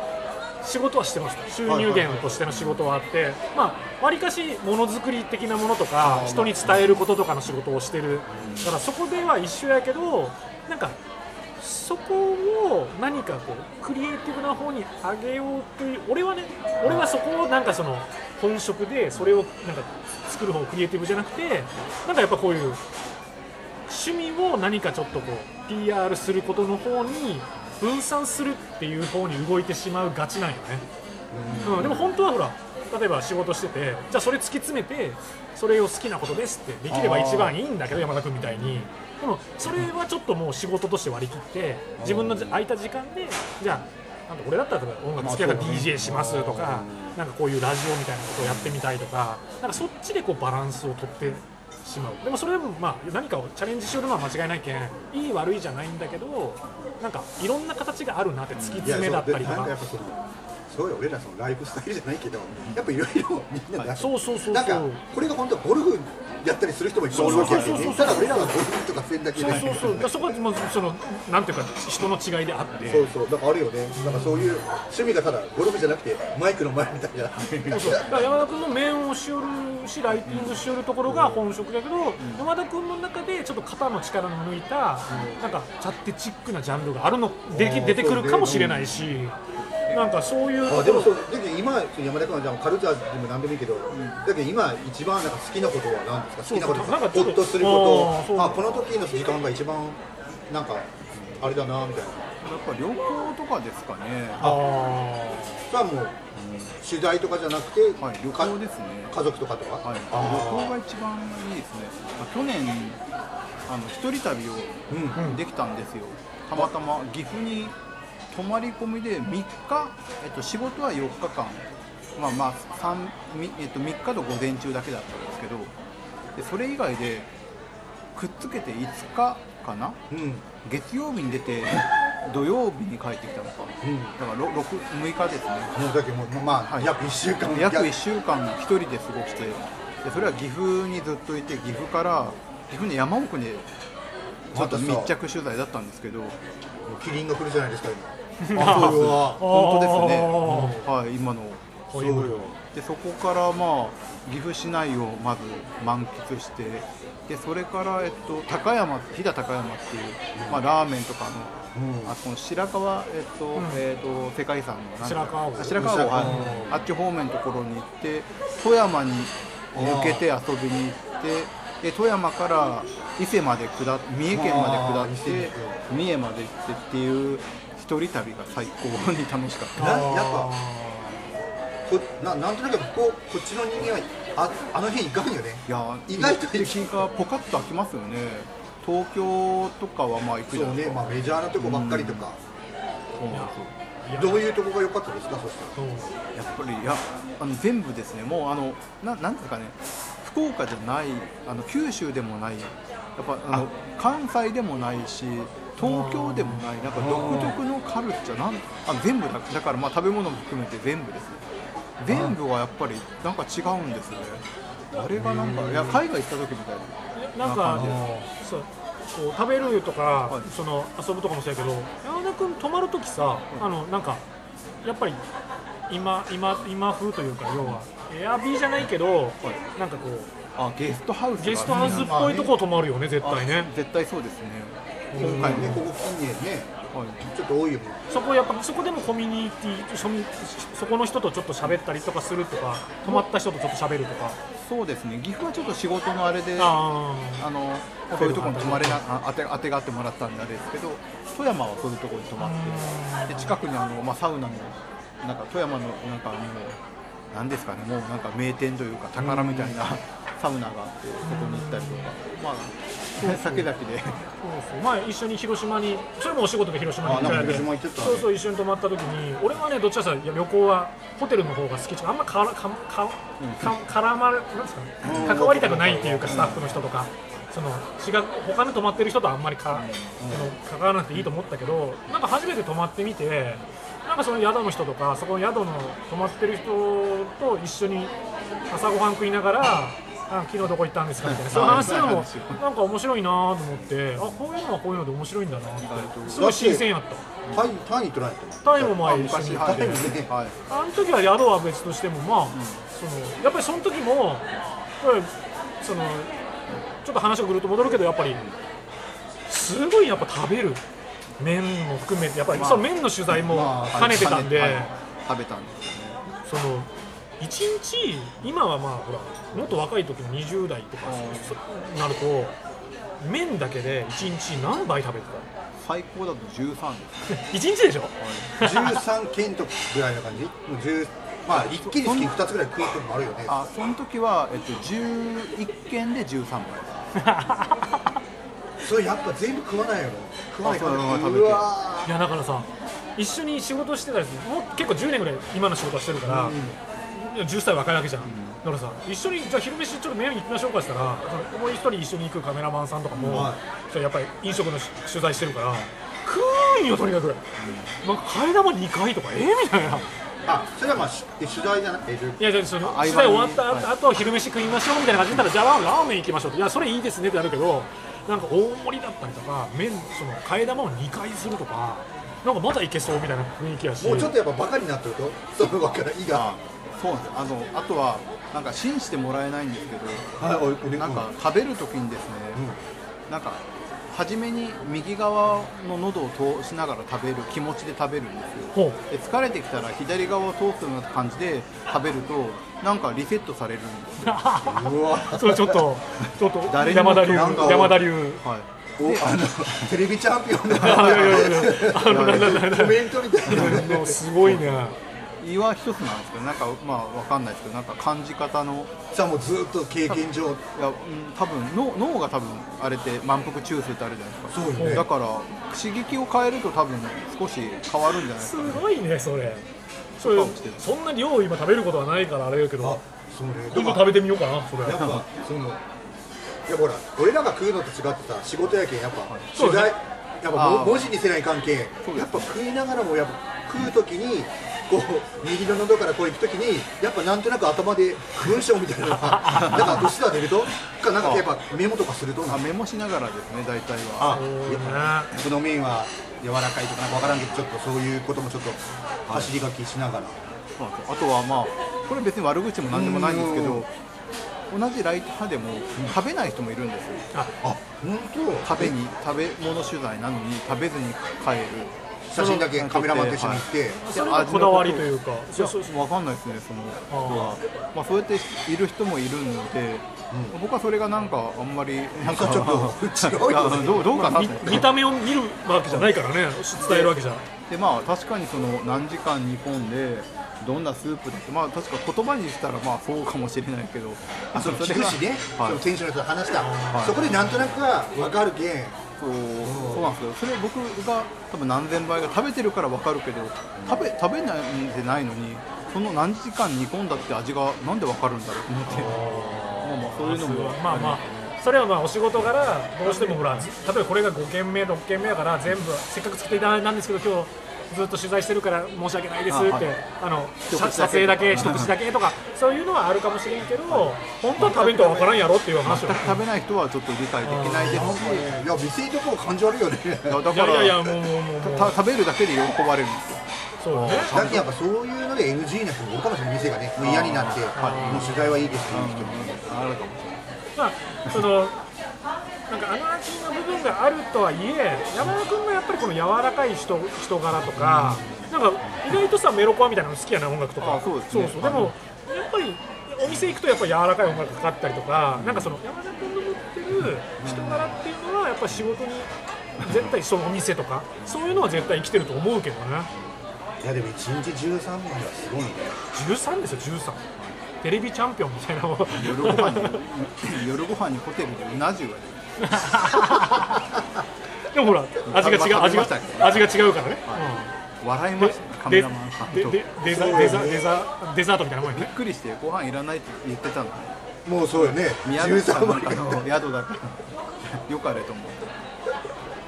仕事はしてます収入源としての仕事はあってまあわりかしものづくり的なものとか人に伝えることとかの仕事をしてるだからそこでは一緒やけどなんかそこを何かこうクリエイティブな方に上げようという俺はね俺はそこをなんかその本職でそれをなんか作る方クリエイティブじゃなくてなんかやっぱこういう趣味を何かちょっとこう PR することの方に分散するっていう方に動いてしまうがちなんよね、うん、でも本当はほら例えば仕事しててじゃあそれ突き詰めてそれを好きなことですってできれば一番いいんだけど山田君みたいにでもそれはちょっともう仕事として割り切って自分の空いた時間でじゃあなんか俺だったら音楽好きだから DJ しますとかなんかこういうラジオみたいなことをやってみたいとかなんかそっちでこうバランスをとってしまう。でもそれでもまあ何かをチャレンジしよるのは間違いないけんいい悪いじゃないんだけどなんかいろんな形があるなって突き詰めだったりとかかやっぱそのそうよ俺らそのライフスタイルじゃないけどやっぱいろいろみんなでそうそうそうそう。なんかこれが本当はゴルフやったりする人もいっぱいいるわけやけどそう。そうそうそう。ねただ俺らはゴルフとかせんだけで。そうそうそう。そこはもうそのなんていうか人の違いであって。そうそう。だからあるよね。なんかそういう趣味がただゴルフじゃなくてマイクの前みたいな。山田君も面をしよるしライティングしよるところが本職だけど、山田君の中でちょっと肩の力の抜いた、なんかチャッテチックなジャンルがあるのでき出てくるかもしれないし、なんかそういう。あでもそうだけど今山田君はじゃあカルチャーでも何でもいいけど、だけど今一番なんか好きなことは何ですか？好きなこと。なんかちょっと。ホッとすること。あこの時の時間が一番なんかあれだなみたいな。やっぱ旅行とかですかね。あそれはもう取材とかじゃなくて、はい旅か行ですね。家族とかとは、はい、あ旅行が一番いいですね、まあ去年あの一人旅をうん。できたんですよ、たまたま岐阜に泊まり込みで3日、えっと、仕事は4日間、まあまあ三みえっと、3日と午前中だけだったんですけど、でそれ以外でくっつけて5日かな、うん。月曜日に出て、土曜日に帰ってきたのか、うん。だからろ6 6日ですね。もうだけどもうまあ、はい。約1週間。約1週間1人で過ごして。でそれは岐阜にずっといて岐阜から岐阜の山奥でちょっと密着取材だったんですけど。キリンが来るじゃないですか今。あそうですわ本当ですね。あはい今の。そう。よでそこからまあ岐阜市内をまず満喫してでそれから、えっと、高山飛騨高山っていう、まあ、ラーメンとかのうん。あその白川、えっとん。えっと世界遺産の白川郷。あ白川郷、はいあっち方面のところに行って富山に抜けて遊びに行ってで富山から伊勢まで下っ三重県まで下って三重まで行ってっていう一人旅が最高に楽しかった。なやっぱこななんとなくこうこっちの人間はああの辺行かんよね。いや意外と敵がポカッと開きますよね。東京とかはまあ行くじそうね、ゃないですか。まあ、メジャーなとこばっかりとか、そうなんですよ。どういうとこが良かったですかそしたそう。やっぱりいやあの全部ですね。もうあのななんですかね。福岡じゃないあの九州でもない。やっぱあの関西でもないし東京でもないなんか独特のカルチャーなんあの全部だだからまあ食べ物も含めて全部ですね。全部はやっぱりなんか違うんですね。あれがなんかいや海外行った時みたいな。なんかそうこう食べるとか、はい。その遊ぶとかもそうやけど山田君泊まるときさ、あのなんかやっぱり今今今風というか要はエアビーじゃないけど、なんかこうあゲストハウスがゲストハウスっぽいとこ泊まるよね絶対ね。あ絶対そうですね今今回ねここ近年ねはいちょっと多いよね。そこやっぱそこでもコミュニティそみそこの人とちょっと喋ったりとかするとか泊まった人とちょっと喋るとか。そうですね。岐阜はちょっと仕事のあれでああのそういうところに泊まれなあ当て当てがってもらったんであれですけど富山はそういうところに泊まってで近くにあの、まあ、サウナのなんか富山のなんかもうなんですかねもうなんか名店というか宝みたいなサウナがあってそこに行ったりとか。まあ酒だけで。前一緒に広島にそれもお仕事で広島に。行った。ねそうそう一緒に泊まった時に俺はねどっちかというと旅行はホテルの方が好きちあんまかかかか絡まるなんですかね。関わりたくないっていうかスタッフの人とか。その違う他に泊まってる人とあんまりか、その関わらなくていいと思ったけどなんか初めて泊まってみてなんかその宿の人とかそこの宿の泊まってる人と一緒に朝ごはん食いながらあ昨日どこ行ったんですか？みたいな。そういう話す。るのもなんか面白いなと思って。あこういうのはこういうので面白いんだな。ってすごい新鮮やった。タイタイに取られてるタイもあ前一緒に行って。はい。あの時は宿は別としてもまあ、そのやっぱりその時もそのちょっと話がぐるっと戻るけどやっぱりすごいやっぱ食べる。麺も含めて。やっぱりまあその麺の取材もまあ兼ねてたんで、はい。食べたんですよね。その一日今はまあほらもっと若い時の20代とかそなると麺だけで一日何杯食べて最高だと13です。ねた一日でしょ？13件とぐらいな感じ？もう10まあ一気に好き2つぐらい食うこともあるよね。あその時は、えっと、11件で13杯。それやっぱ全部食わないよ食わないから食べてうわい。やだからさ一緒に仕事してたりするもう結構10年ぐらい今の仕事はしてるから、いや10歳若いわけじゃん、だからさ一緒にじゃあ昼飯ちょっとメールに行きましょうかしたらそのもう一人一緒に行くカメラマンさんとかも、はい。やっぱり飲食のし取材してるから食うんよとにかくなんか替え玉2回とかえみたいな。あそれはまあし取材じゃなくていやじゃあその取材終わった後,、はい。昼飯食いましょうみたいな感じだったらじゃあラーメン行きましょういやそれいいですねってなるけどなんか大盛りだったりとか麺その替え玉を2回するとかなんかまだいけそうみたいな雰囲気やし。もうちょっとやっぱバカになってると？その分からいいあがそうなんですあのあとはなんか信じてもらえないんですけどはいなんか食べるときにですね、なんか初めに右側の喉を通しながら食べる気持ちで食べるんですよ。で疲れてきたら左側を通すような感じで食べるとなんかリセットされるんですよ、うわ。それちょっとちょっと山田流山田流。はい、おあのテレビチャンピオンのコメントみたいな。すごいね胃は一つなんですけどなんかまあわかんないですけどなんか感じ方の。さあもうずっと経験上。いや、うん、多分脳脳が多分あれって満腹中枢ってあるじゃないですか。そうよね。だから刺激を変えると多分少し変わるんじゃないですすか、ね、ごいねそれ。それかもしれないそんな量今食べることはないからあれだけあどそれ今度食べてみようかなそれ。やっぱそのいやほら俺らが食うのと違ってさ仕事やけんやっぱ取材やっぱ文字にせない関係。そうですやっぱ食いながらもやっぱ食うときにこう右の喉からこう行くときにやっぱなんとなく頭で文章みたいなのが なんかうっすら出るとかなんかやっぱメモとかするとあメモしながらですね大体は。あそうね。この麺は柔らかいとかなんかわからんけどちょっとそういうこともちょっと走り書きしながら、そうなんですよあとはまあこれ別に悪口もなんでもないんですけど同じライト派でも食べない人もいるんですよ。あ本当。食べに食べ物取材なのに食べずに帰る写真だけカメラマンと一緒に行って、それがこだわりというか。いやわかんないですねその人は。まあそうやっている人もいるので、僕はそれがなんかあんまりなんかちょっと 違うどうどうかなと見思って見た目を見るわけじゃないからね伝えるわけじゃ。でまあ確かにその何時間煮込んでどんなスープだってまあ確か言葉にしたらまあそうかもしれないけど。あそれがくしね、はい。その店主の人と話した、い。そこでなんとなくは分かるけん、そうそうなんですよそれ僕が多分何千倍が食べてるから分かるけど食べ食べないんでないのにその何時間煮込んだって味がなんで分かるんだろうと思って。まあまあそういうのも。まあまあそれはまあお仕事柄どうしてもほら例えばこれが5軒目6軒目だから全部せっかく作っていただいたんですけど今日ずっと取材してるから申し訳ないですってあはい。あの撮影だけ一口だけとかそういうのはあるかもしれんけど本当は食べんとわからんやろっていう話を。食べない人はちょっと理解できないですし。いや、店のところ感じ悪いよね。いやだいからやいやいやもうもうもう。もうた食べるだけで喜ばれるんですよ。そうだね。だってやっぱそういうので NG な人もいるかもしれない、店がね、もう嫌になって、もう取材はいいですっていう人も。あるかもしれない。まあそのなんかあの味の部分があるとはいえ山田君のやっぱりこの柔らかい人人柄とか、なんか意外とさメロコアみたいなの好きやな音楽とか。あそうですね。そうでもやっぱりお店行くとやっぱ柔らかい音楽かかったりとか、なんかその山田君の持ってる人柄っていうのはやっぱ仕事に絶対そのお店とかそういうのは絶対生きてると思うけどね。いや、でも1日13万はすごいね。13ですよ13テレビチャンピオンみたいな夜ご飯に夜ご飯にホテルでうな重が出るでもほら味が違う味が味が違うからね、笑いましたカメでラマンさんでとでデザデザデザデザートみたいなもんやね。びっくりしてご飯いらないって言ってたの。もうそうよね、宮崎さん13万のあの宿だからよかれと思って。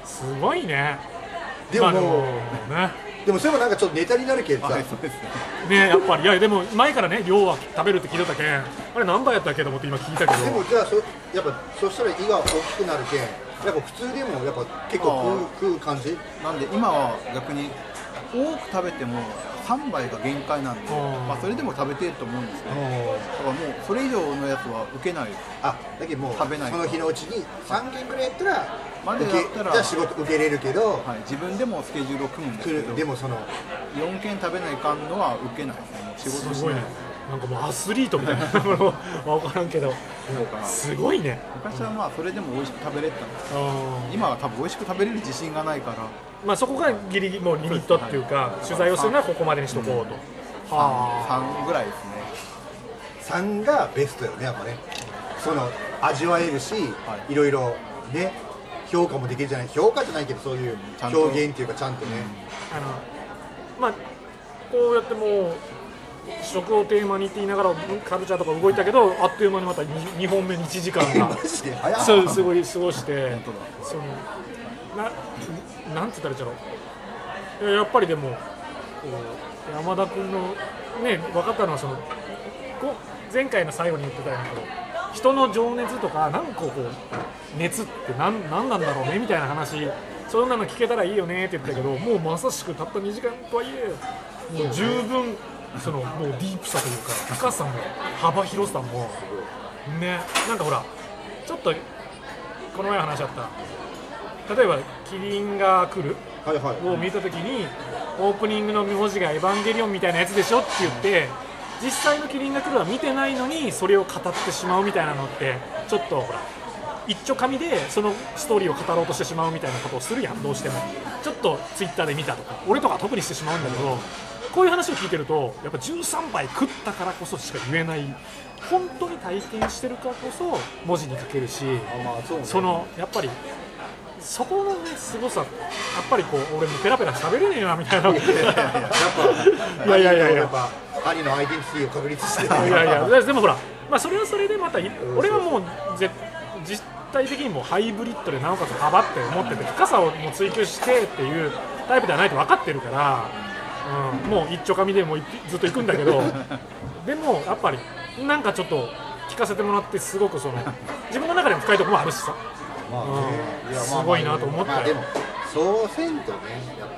すごいね。でもまあもね。う、でもそれもなんかちょっとネタになるけどさ。はい、そうですね。ねやっぱり。いやでも前からね量は食べるって聞いてたけんあれ何杯やったっけと思って今聞いたけど。でもじゃあそ、やっぱそしたら胃が大きくなるけん、やっぱ普通でもやっぱ結構食う食う感じ？なんで今は逆に多く食べても3杯が限界なんで、うん。まあ、それでも食べてると思うんですけどだからもうそれ以上のやつは受けない。あだけどもう食べないその日のうちに3軒ぐらいやったらまで受けやったらじゃあ仕事受けれるけど、はい、自分でもスケジュールを組むんです来けどるでもその4件食べないかんのは受けない。ですねもう仕事しない。すごいねなんかもうアスリートみたいなもの分からんけど。すごいね。昔はまあそれでも美味しく食べれてたんですうん。今は多分美味しく食べれる自信がないから。まあそこがギリギリもうリミットっていうか取材をするのはここまでにしとこうと、はあ。3ぐらいですね。3がベストよねやっぱね。その味わえるし、、はい。ろいろね評価もできるじゃない。評価じゃないけどそういう表現っていうかちゃんとね、あのまあこうやってもう食をテーマにって言いながらカルチャーとか動いたけどあっという間にまた 2, 本目に1時間が そうすごい過ごしてそのななんつったらいいんだろう。いややっぱりでもこう山田君のね分かったのはそのこう前回の最後に言ってたように人の情熱とか何個こう熱って何何なんだろうねみたいな話そんなの聞けたらいいよねって言ったけどもうまさしくたった2時間とはいえもう十分そのもうディープさというか深さも幅広さもねなんかほらちょっとこの前話し合った。例えば「キリンが来る」を見たときにオープニングの文字が「エヴァンゲリオン」みたいなやつでしょって言って実際の「キリンが来る」は見てないのにそれを語ってしまうみたいなのってちょっとほら一丁紙でそのストーリーを語ろうとしてしまうみたいなことをするやんどうしても。ちょっとツイッターで見たとか。俺とか特にしてしまうんだけどこういう話を聞いてるとやっぱ13倍食ったからこそしか言えない。本当に体験してるからこそ文字に書けるしあまあそうね。そのやっぱりそこのねすごさやっぱりこう俺もペラペラ喋れねえなみたいな。いや っぱいやいやいや。っぱ兄のアイデンティティを確立していやいや。ででもほら、まあ、それはそれでまたい俺はもうぜ実体的にもうハイブリッドでなおかつ幅って思ってて深さをもう追求してっていうタイプではないと分かってるから、うん、もう一丁紙でもずっと行くんだけど でもやっぱりなんかちょっと聞かせてもらってすごくその自分の中でも深いところもあるしさ。まあすごいなと思ったよ。まあでもそうせんとねやっ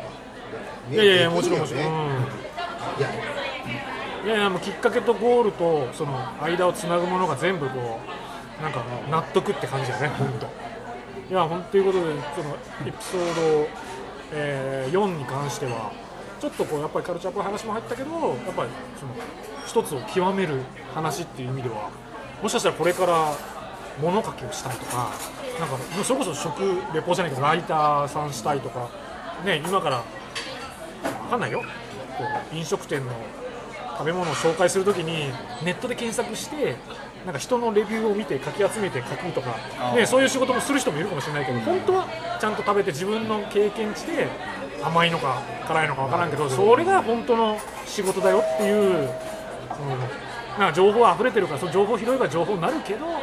ぱいやいやいやね。もちろんもちろん、いや。いやいやもうきっかけとゴールとその間をつなぐものが全部こうなんか納得って感じだね本当いや本当ということでそのエピソード、えー4に関してはちょっとこうやっぱりカルチャーっぽい話も入ったけどやっぱりその一つを極める話っていう意味ではもしかしたらこれから物書きをしたいとかなんかそれこそ食レポじゃないけどライターさんしたいとかね今から分かんないよ。こう飲食店の食べ物を紹介するときにネットで検索してなんか人のレビューを見てかき集めて書くとか、ね、そういう仕事もする人もいるかもしれないけど本当はちゃんと食べて自分の経験値で甘いのか辛いのか分からんけどそれが本当の仕事だよっていう、うん、なんか情報は溢れてるからその情報を拾えば情報になるけど違う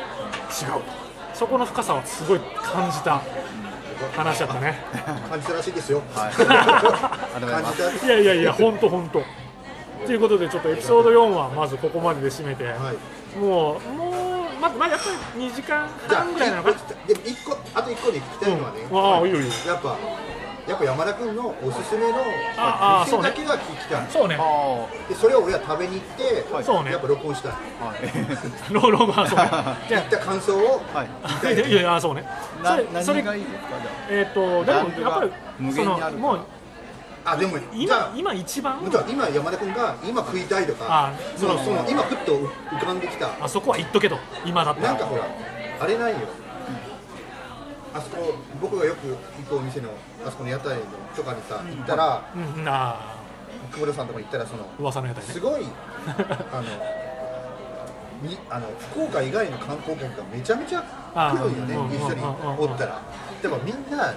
そこの深さはすごい感じた。話だったね。感じたらしいですよ。はい。感じた。いやいやいや、本当本当。ということで、ちょっとエピソード4はまずここまでで締めて、はい。もう、もう、ままあ、やっぱり2時間半ぐらいなのかな。でも一個あと一個で聞きたいのはね、うん。ああいいよいいよ。やっぱやっぱ山田君のおすすめのああ店だけは聞きたい。そうね、あでそれを俺は食べに行って、はい。そうね。やっぱ録音したい。あはい。ローローバーそうね。じゃ行った感想をはい。あ、いやいや、そうね。そなれ、それ何がいいですか？じゃえっ、と、でも、ジャンルがやっぱり、無そ限にあるの、もう、あでもじゃ今あ、今一番？じゃあ今山田君が今食いたいとかあそのそうその今ふっと浮かんできた。あそこは言っとけと、今だったら。なんかほらあれないよ。あそこ僕がよく行くお店のあそこの屋台のとかにさ行ったらうん、あ久保田さんとか行ったらそのあ、噂の屋台ねす。ごい あのにあの福岡以外の観光客がめちゃめちゃ来るんよね一緒にうん。うん。うん。うん。おったら。でもみんな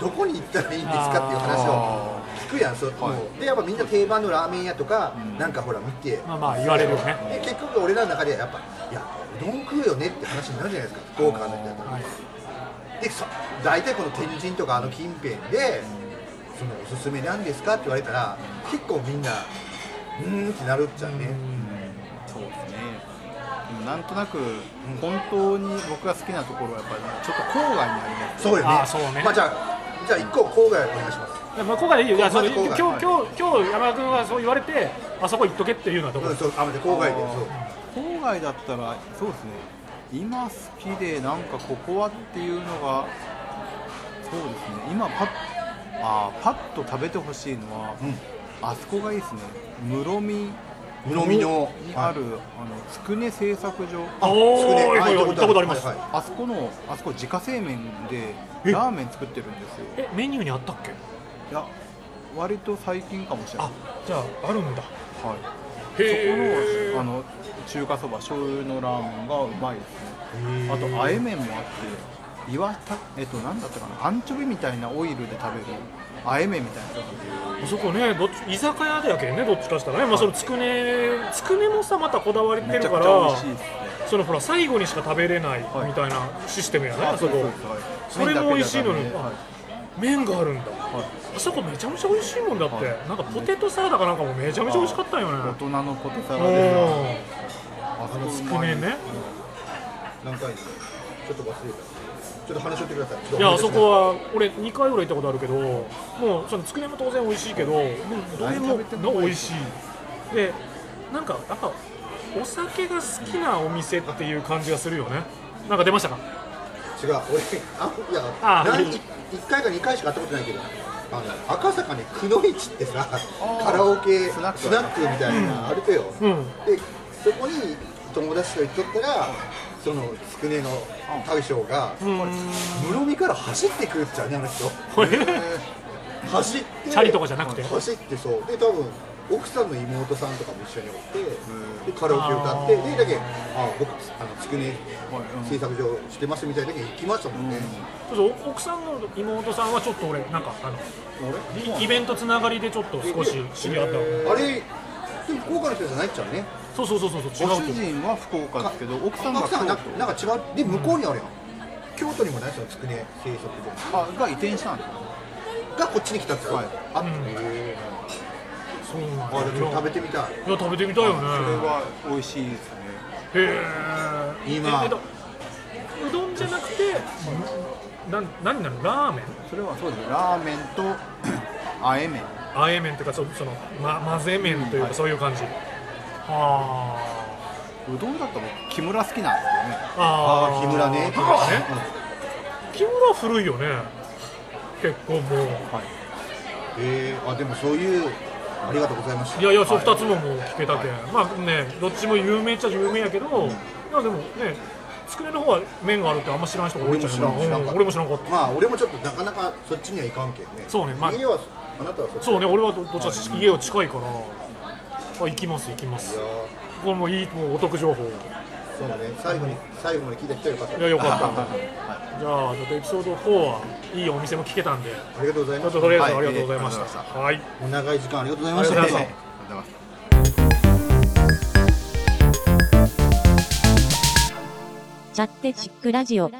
どこに行ったらいいんですかっていう話を聞くやんそうもう。でやっぱみんな定番のラーメン屋とか、なんかほら見て、まあまあ言われるよね。で結局俺らの中ではやっぱいやうどん食うよねって話になるじゃないですか福岡の人だったら。はい。でそ大体この天神とかあの近辺でそのおすすめなんですかって言われたら結構みんなうーんってなるっちゃうね。そうですね。でもなんとなく本当に僕が好きなところはやっぱりねちょっと郊外にあります。そうよね。あーそうね。まあじゃあじゃあ一個郊外お願いします。いやまあ、今回でいいよ。いや、そ今日、郊外。今日、今日、山田君がそう言われて、あそこ行っとけっていうのはどこうんそうあ郊外でそう。郊外だったらそうですね。今好きでなんかここはっていうのがそうですね。今パッあーパッと食べてほしいのは、うん。あそこがいいですね。室見室見のにある、あのつくね製作所。あおつくね。ー、はい行ったことあります。はいはい。あそこのあそこ自家製麺でえ？ラーメン作ってるんですよ。え、メニューにあったっけ？いや割と最近かもしれない。あ、じゃあ、あるんだ。はい。へそこのあの中華そば醤油のラーメンがうまいですね。あとあえ麺もあって岩田えっと何だったかな？アンチョビみたいなオイルで食べるあえ麺みたいなあそこねどっち居酒屋だやけんねどっちかしたらね、まあ、そのつくねつくねもさまたこだわりてめちゃくちゃ美るからそのほら最後にしか食べれないみたいなシステムやね、あそこ。それも美味しいのに。麺があるんだ。はい。あそこめちゃめちゃ美味しいもんだって、はい。なんかポテトサラダかなんかもめちゃめちゃ美味しかったんよね。大人のポテサうラであそこつくねね。何回ちょっと忘れたちょっと話しとってください。いやあそはこは俺2回ぐらい行ったことあるけどもうそのつくねも当然美味しいけどもうどれもの美味しい。でなんかやっぱお酒が好きなお店っていう感じがするよね。なんか出ましたか？違う。俺あいやあ何日1回か2回しか会ったことないけどあの赤坂にくのいちってさカラオケスナック。みたいなあるとよ、うん。でそこに友達と行っとったらそのつくねの大将がうん室見から走ってくるっちゃうねあの人。走ってチャリとかじゃなくて？走ってそう。で多分奥さんの妹さんとかも一緒におってでカラオケ歌ってでだけあ僕あのつくね製作所してますみたいな時に行きましたもんね、そうそう奥さんの妹さんはちょっと俺なんかあのイイベントつながりでちょっと少し知り合ったのあれでも福岡の人じゃないっちゃうねそうそうそうそうそうご主違うと人は福岡ですけど奥さんが奥さん京はななんか違うで向こうにあるやん、京都にもないそのつくね製作所あが移転したんですよがこっちに来たっつはい。あ、うん。へそうなんーあでも食べててみたい。いや食べてみたいよね。それは美味しいですね。へえ今。えっとうどんじゃなくてなん何なの？ラーメン？それはそうですラーメンと あえ麺。あえ麺というかそその、ま、混ぜ麺というか、はいそういう感じ。はうどんだったら僕木村好きなんですよね。ああー木村ね。木村ね？木村古いよね。結構もう。えー、あでもそういうありがとうございました。いやいやそう2つのも聞けたけん、まあねどっちも有名っちゃ有名やけど、まあでもねつくねの方は麺があるってあんま知らん人が多いっちゃ俺も知らん。知らん。俺も知らんかった。まあ俺もちょっとなかなかそっちにはいかんけんね。そうね。まあ家はあなたはそっち。そうね。俺はどどっちか家が近いからあ行きます行きます。これもいいもうお得情報。ーそうね。最後に最後まで聞いた人よかった。いやよかった。じゃあちょっとエピソード4はいいお店も聞けたんで。ありがとうございます。ちょっととりあえずはいありがとうございました。はい。お長い時間ありがとうございました。ありがとうございまありがとうございますチャッテチックラジオ。